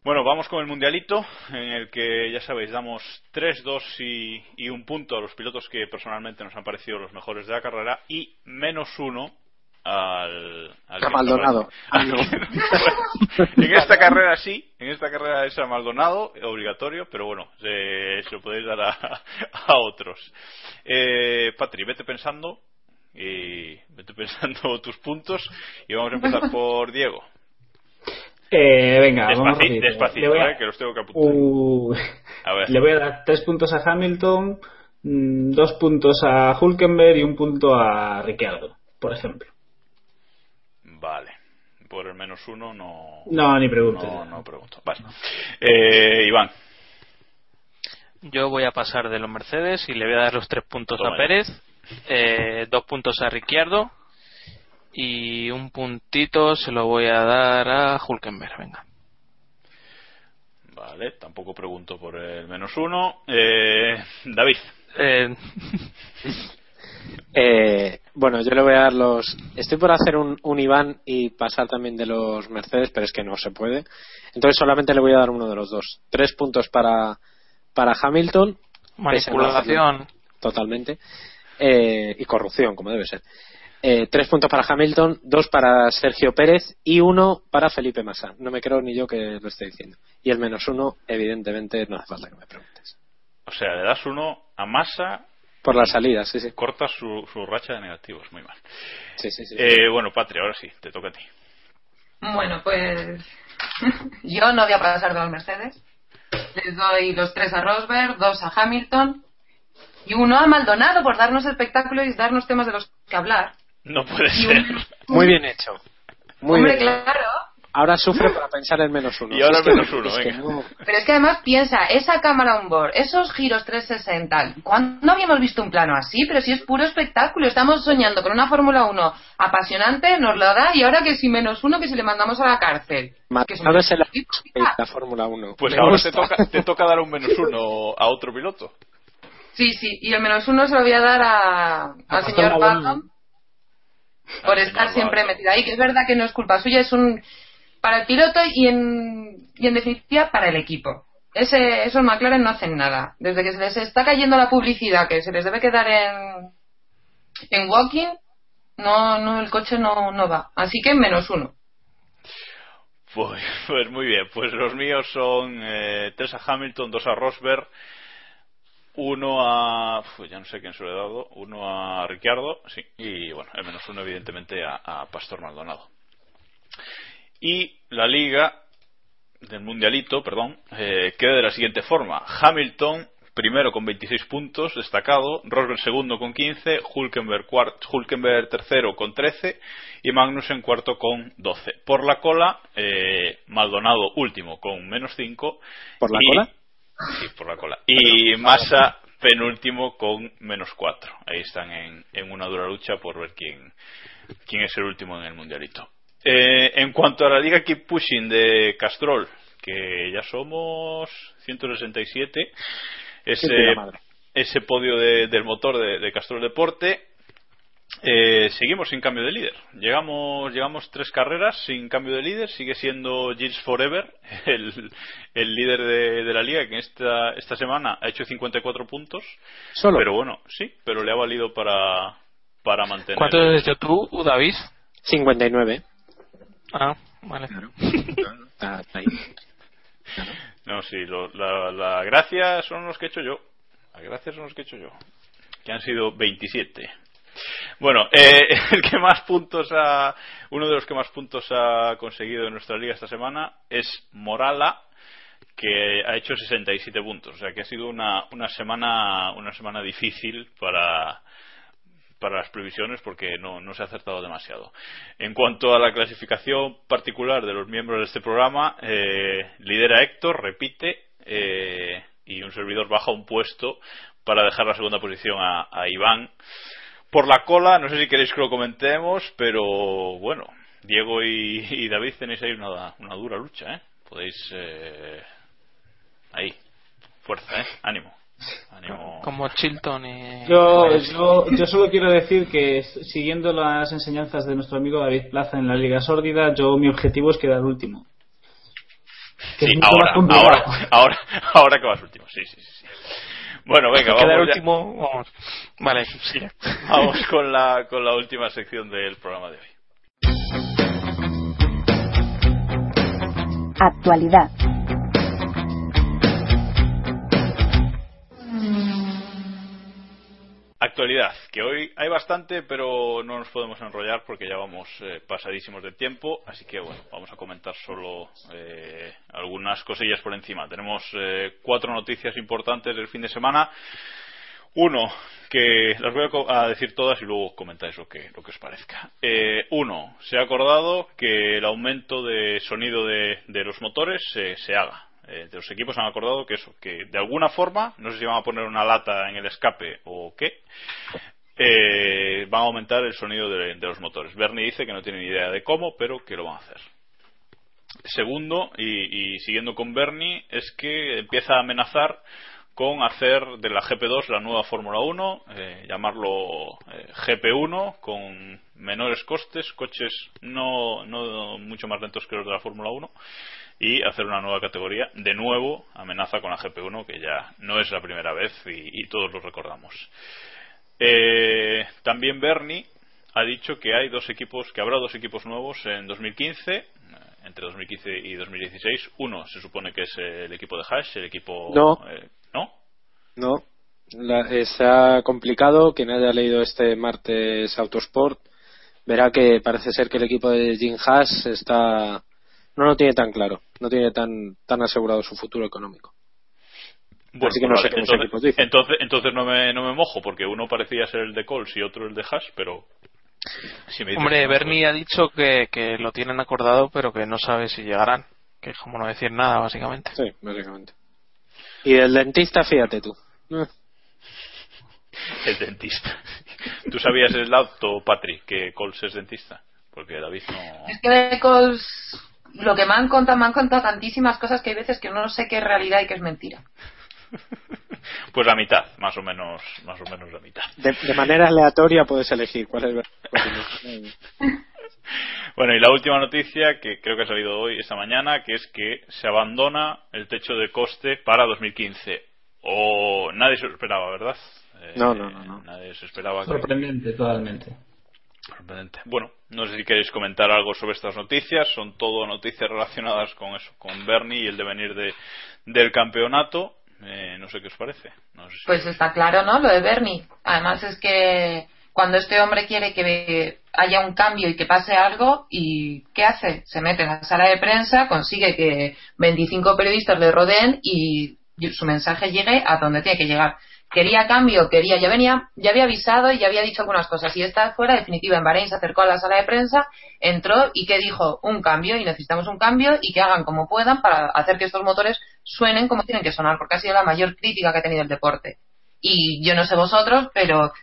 Bueno, vamos con el mundialito, en el que ya sabéis, damos 3, 2 y, y un punto a los pilotos que personalmente nos han parecido los mejores de la carrera y menos uno al, al A Maldonado. al- en esta carrera sí, en esta carrera es a Maldonado, obligatorio, pero bueno, se, se lo podéis dar a, a otros. Eh, Patri, vete pensando y vete pensando tus puntos y vamos a empezar por Diego. Eh, venga, vamos despacito, Le voy a- eh, que los tengo que apuntar. Uh, A ver. Le voy a dar tres puntos a Hamilton, mm, dos puntos a Hulkenberg y un punto a Ricciardo, por ejemplo. Vale. Por el menos uno no. No, ni preguntes. No, no pregunto. Vale. Eh, Iván. Yo voy a pasar de los Mercedes y le voy a dar los tres puntos Toma a ya. Eh, dos puntos a Ricciardo y un puntito se lo voy a dar a Hulkenberg. Venga. Vale, tampoco pregunto por el menos uno. Eh, David. Eh, Eh, bueno, yo le voy a dar los. Estoy por hacer un, un Iván y pasar también de los Mercedes, pero es que no se puede. Entonces solamente le voy a dar uno de los dos. Tres puntos para, para Hamilton. manipulación. Totalmente. Eh, y corrupción, como debe ser. Eh, tres puntos para Hamilton, dos para Sergio Pérez y uno para Felipe Massa. No me creo ni yo que lo esté diciendo. Y el menos uno, evidentemente, no hace falta que me preguntes. O sea, le das uno a Massa, Por la salida, sí, sí. cortas su, su racha de negativos. Muy mal. sí, sí, sí. Eh, bueno, Patria, ahora sí, te toca a ti. Bueno, pues yo no voy a pasar de los Mercedes. Les doy los tres a Rosberg, dos a Hamilton y uno a Maldonado por darnos espectáculo y darnos temas de los que hablar. No puede Y ser. un- Muy bien hecho. Muy Hombre, bien. claro. Ahora sufre para pensar en menos uno. Y ahora Es que- menos uno, es venga. no- Pero es que además piensa, esa cámara on board, esos giros 360, ¿cuándo habíamos visto un plano así? Pero si es puro espectáculo, estamos soñando con una Fórmula 1 apasionante, nos lo da y ahora que si menos uno que si le mandamos a la cárcel. Que es el una- la Fórmula 1. Pues Me ahora te toca, te toca dar un menos uno a otro piloto. Sí, sí, y el menos uno se lo voy a dar a, al señor. Button por estar siempre metido ahí, que es verdad que no es culpa suya, es un para el piloto y en, y en definitiva para el equipo. Ese, esos McLaren no hacen nada. Desde que se les está cayendo la publicidad que se les debe quedar en, en walking, no, no, el coche no, no va. Así que menos uno. Pues, pues muy bien, pues los míos son eh, tres a Hamilton, dos a Rosberg, uno a. ya no sé quién se lo he dado, uno a Ricciardo, sí, y bueno, el menos uno, evidentemente, a, a Pastor Maldonado. Y la liga del Mundialito, perdón, eh, queda de la siguiente forma: Hamilton primero con 26 puntos, destacado, Rosberg segundo con 15, Hulkenberg, Hulkenberg tercero con 13 y Magnussen cuarto con 12. Por la cola, eh, Maldonado último con menos 5. ¿Por la y- cola? Sí, por la cola. Y Massa penúltimo con menos 4. Ahí están en, en una dura lucha por ver quién, quién es el último en el mundialito. Eh, en cuanto a la liga Keep Pushing de Castrol, que ya somos 167, ese, ese podio de- del motor de, de Castrol Deporte. Eh, seguimos sin cambio de líder. Llegamos, llegamos tres carreras sin cambio de líder. Sigue siendo Gilles Forever el, el líder de, de la liga, que esta, esta semana ha hecho 54 puntos. Solo. Pero bueno, sí, pero le ha valido para, para mantener. ¿Cuánto has hecho tú, David? 59. Ah, vale. Está ahí. No, sí, lo- la, la gracia son los que he hecho yo. Las gracias son los que he hecho yo. Que han sido 27. Bueno, eh, el que más puntos ha, uno de los que más puntos ha conseguido en nuestra liga esta semana es Morala, que ha hecho 67 puntos. O sea que ha sido una, una semana, una semana difícil para, para las previsiones porque no, no se ha acertado demasiado. En cuanto a la clasificación particular de los miembros de este programa, eh, lidera Héctor, repite, eh, y un servidor baja un puesto para dejar la segunda posición a, a Iván. Por la cola, no sé si queréis que lo comentemos, pero bueno, Diego y, y David tenéis ahí una, una dura lucha, ¿eh? Podéis... eh, ahí, fuerza, ¿eh? Ánimo. Ánimo. Como Chilton y. Yo, yo, yo solo quiero decir que siguiendo las enseñanzas de nuestro amigo David Plaza en la Liga Sórdida, yo mi objetivo es quedar último. Que Sí, ahora, ahora, ahora, ahora que vas último. Sí, sí, sí. Bueno, venga, vamos, ya- último, vamos. Vale, sí. vamos con la, con la última sección del programa de hoy. Actualidad. Actualidad, que hoy hay bastante, pero no nos podemos enrollar porque ya vamos eh, pasadísimos de tiempo, así que bueno, vamos a comentar solo eh, algunas cosillas por encima. Tenemos eh, cuatro noticias importantes del fin de semana. Uno, que las voy a decir todas y luego comentáis lo que, lo que os parezca. Eh, uno, se ha acordado que el aumento de sonido de, de los motores eh, se haga. Eh, de los equipos han acordado que eso, que de alguna forma, no sé si van a poner una lata en el escape o qué, eh, van a aumentar el sonido de, los motores. Bernie dice que no tiene ni idea de cómo, pero que lo van a hacer. Segundo, y, y siguiendo con Bernie, es que empieza a amenazar con hacer de la GP2 la nueva Fórmula 1, eh, llamarlo eh, GP1, con menores costes, coches no, no mucho más lentos que los de la Fórmula 1, y hacer una nueva categoría. De nuevo, amenaza con la GP1, que ya no es la primera vez y, y todos lo recordamos. Eh, también Bernie ha dicho que hay dos equipos, que habrá dos equipos nuevos en 2015, eh, entre 2015 y 2016. Uno se supone que es el equipo de Hash, el equipo. No. eh, ¿No? No, la- eh, se ha complicado. Quien haya leído este martes Autosport verá que parece ser que el equipo de Jim Haas está no lo tiene tan claro, no tiene tan tan asegurado su futuro económico. Bueno, Así que no pues sé qué entonces, equipos dicen. entonces, entonces no, me, no me mojo, porque uno parecía ser el de Coles y otro el de Hash, pero. si me dices Hombre, que Bernie ha dicho que, que lo tienen acordado, pero que no sabe si llegarán. Que es como no decir nada, básicamente. Sí, básicamente. Y el dentista, fíjate tú. Eh, El dentista. ¿Tú sabías el dato, Patrick, que Coles es dentista? Porque David no. Es que de Coles, lo que me han contado, me han contado tantísimas cosas que hay veces que uno no sé qué es realidad y qué es mentira. Pues la mitad, más o menos, más o menos la mitad. De, de manera aleatoria puedes elegir cuál es verdad. Bueno, y la última noticia que creo que ha salido hoy, esta mañana, que es que se abandona el techo de coste para 2015. O nadie se lo esperaba, ¿verdad? Eh, No, no, no, no. Nadie se esperaba que. Sorprendente, totalmente. Sorprendente. Bueno, no sé si queréis comentar algo sobre estas noticias. Son todo noticias relacionadas con eso, con Bernie y el devenir de, del campeonato. Eh, no sé qué os parece. No sé si- Pues está claro, ¿no? Lo de Bernie. Además es que cuando este hombre quiere que haya un cambio y que pase algo, ¿y qué hace? Se mete en la sala de prensa, consigue que 25 periodistas le rodeen y su mensaje llegue a donde tiene que llegar. Quería cambio, quería, ya venía, ya había avisado y ya había dicho algunas cosas. Y esta fuera definitiva en Bahrein se acercó a la sala de prensa, entró y que dijo un cambio y necesitamos un cambio y que hagan como puedan para hacer que estos motores suenen como tienen que sonar, porque ha sido la mayor crítica que ha tenido el deporte. Y yo no sé vosotros, pero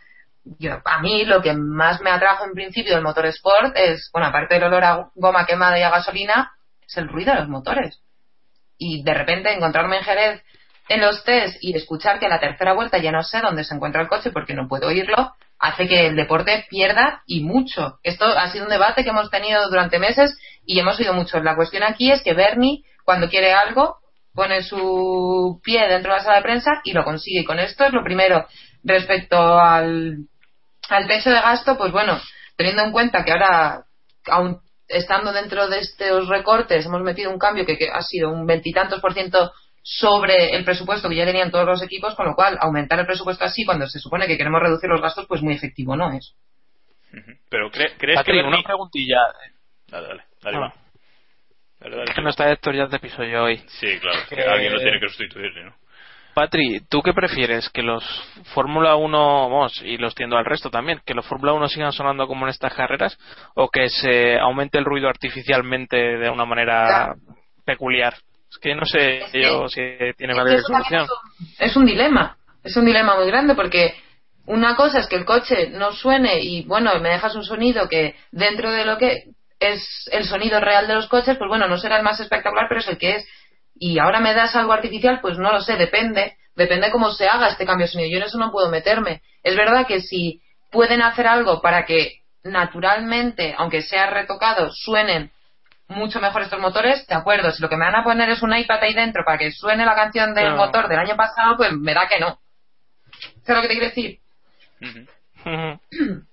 yo, a mí lo que más me atrajo en principio del motor sport es, bueno, aparte del olor a goma quemada y a gasolina, es el ruido de los motores. Y de repente encontrarme en Jerez en los test y escuchar que en la tercera vuelta ya no sé dónde se encuentra el coche porque no puedo oírlo, hace que el deporte pierda y mucho. Esto ha sido un debate que hemos tenido durante meses y hemos oído mucho. La cuestión aquí es que Bernie, cuando quiere algo, pone su pie dentro de la sala de prensa y lo consigue. Y con esto es lo primero. Respecto al, al techo de gasto, pues bueno, teniendo en cuenta que ahora, aún estando dentro de estos recortes, hemos metido un cambio que ha sido un veintitantos por ciento sobre el presupuesto que ya tenían todos los equipos, con lo cual aumentar el presupuesto así cuando se supone que queremos reducir los gastos, pues muy efectivo no es. Pero cre- crees Patri, que una preguntilla. Dale, dale, dale, Ah. va. Dale, dale. Es que no está Héctor, ya te piso yo hoy. Sí, claro, es que Eh, alguien lo tiene que sustituir, ¿no? Patri, ¿tú qué prefieres? ¿Que los Fórmula 1, vamos, y los tiendo al resto también, que los Fórmula 1 sigan sonando como en estas carreras o que se aumente el ruido artificialmente de una manera peculiar? Es que no sé Es que- yo si tiene valor solución. es un- es un dilema, es un dilema muy grande porque una cosa es que el coche no suene y bueno, me dejas un sonido que dentro de lo que es el sonido real de los coches, pues bueno, no será el más espectacular, pero es el que es. Y ahora me das algo artificial, pues no lo sé, depende, depende cómo se haga este cambio de sonido. Yo en eso no puedo meterme. Es verdad que si pueden hacer algo para que naturalmente, aunque sea retocado, suenen mucho mejor estos motores, de acuerdo. Si lo que me van a poner es un iPad ahí dentro para que suene la canción del No. motor del año pasado, pues me da que no. ¿Sabes lo que te quiero decir?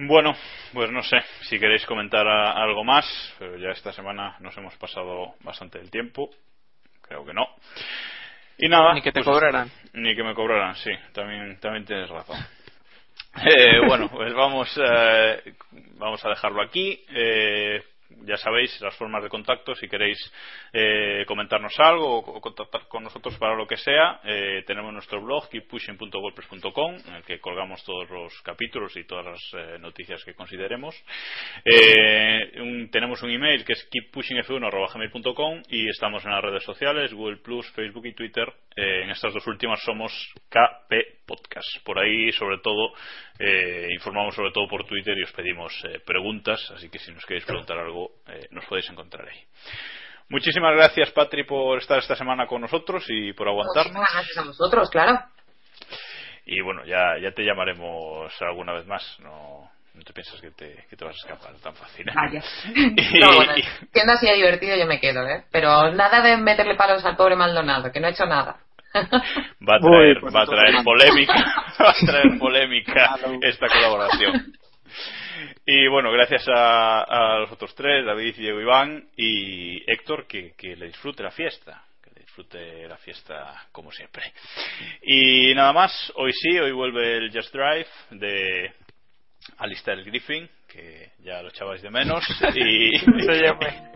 Bueno, pues no sé si queréis comentar a- algo más, pero ya esta semana nos hemos pasado bastante el tiempo. Creo que no. Y nada. Ni que te pues, cobraran. Ni que me cobraran, sí. También, también tienes razón. Eh, bueno, pues vamos, eh, vamos a dejarlo aquí. Eh, ya sabéis las formas de contacto. Si queréis eh, comentarnos algo o, contactar con nosotros para lo que sea, eh, tenemos nuestro blog keeppushing.wordpress.com en el que colgamos todos los capítulos y todas las eh, noticias que consideremos. Eh, un- tenemos un email que es keeppushingf1.gmail.com y estamos en las redes sociales, Google Plus, Facebook y Twitter. Eh, en estas dos últimas somos KP Podcast. Por ahí, sobre todo, informamos sobre todo por Twitter y os pedimos preguntas, así que si nos queréis preguntar algo, eh, nos podéis encontrar ahí. Muchísimas gracias, Patri, por estar esta semana con nosotros y por aguantarnos. Muchísimas gracias a vosotros, claro. Y bueno, ya, ya te llamaremos alguna vez más. No, no te piensas que te, que te vas a escapar tan fácil. ¿eh? Vaya. Y- No, bueno, siendo así de divertido yo me quedo, ¿eh? Pero nada de meterle palos al pobre Maldonado, que no ha hecho nada. va a traer, Uy, pues va a traer polémica, va a traer polémica esta colaboración. Y bueno, gracias a, a los otros tres, David, Diego, Iván y Héctor, que, que le disfrute la fiesta, que le disfrute la fiesta como siempre. Y nada más, hoy sí, hoy vuelve el Just Drive de Alistair Griffin, que ya lo echabais de menos. Y, llame.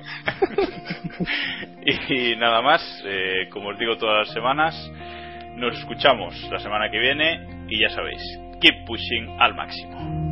y nada más, eh, como os digo todas las semanas, nos escuchamos la semana que viene y ya sabéis, keep pushing al máximo.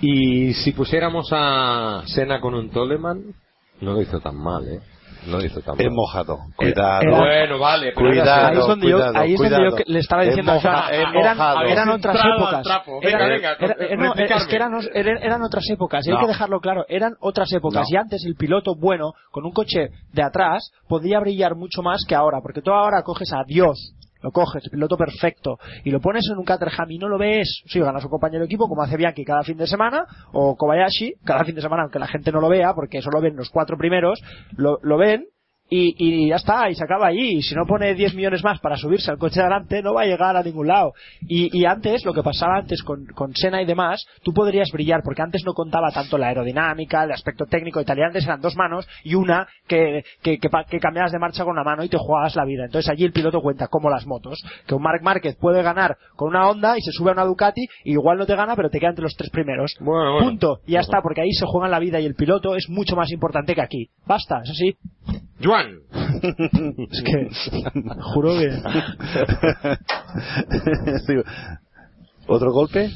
Y si pusiéramos a Sena con un Toleman, no lo hizo tan mal, ¿eh? No lo hizo tan mal. Es mojado. Cuidado. Era- Bueno, vale, pero era Cuidado, Ahí es donde yo- cuidado, ahí es donde cuidado. yo le estaba Es diciendo, o sea, moja- es eran, eran otras épocas. Era- Venga, venga, era- re- no, es que eran, eran, eran otras épocas, y hay que dejarlo claro, eran otras épocas. No. Y antes el piloto bueno, con un coche de atrás, podía brillar mucho más que ahora, porque tú ahora coges a Dios, lo coges, el piloto perfecto, y lo pones en un Caterham y no lo ves, sí, gana su compañero de equipo, como hace Bianchi cada fin de semana, o Kobayashi, cada fin de semana, aunque la gente no lo vea, porque solo ven los cuatro primeros, lo, lo ven, y, y ya está, y se acaba allí. Y si no pone 10 millones más para subirse al coche de adelante, no va a llegar a ningún lado. Y, y antes, lo que pasaba antes con, con Senna y demás, tú podrías brillar, porque antes no contaba tanto la aerodinámica, el aspecto técnico y tal. Y antes eran dos manos y una que, que, que, que cambiabas de marcha con una mano y te jugabas la vida. Entonces allí el piloto cuenta como las motos, que un Marc Márquez puede ganar con una Honda y se sube a una Ducati y igual no te gana, pero te queda entre los tres primeros. Bueno, bueno. Punto. Y ya está, porque ahí se juegan la vida y el piloto es mucho más importante que aquí. Basta, eso sí. Juan. Es que, juro que... ¿Otro golpe?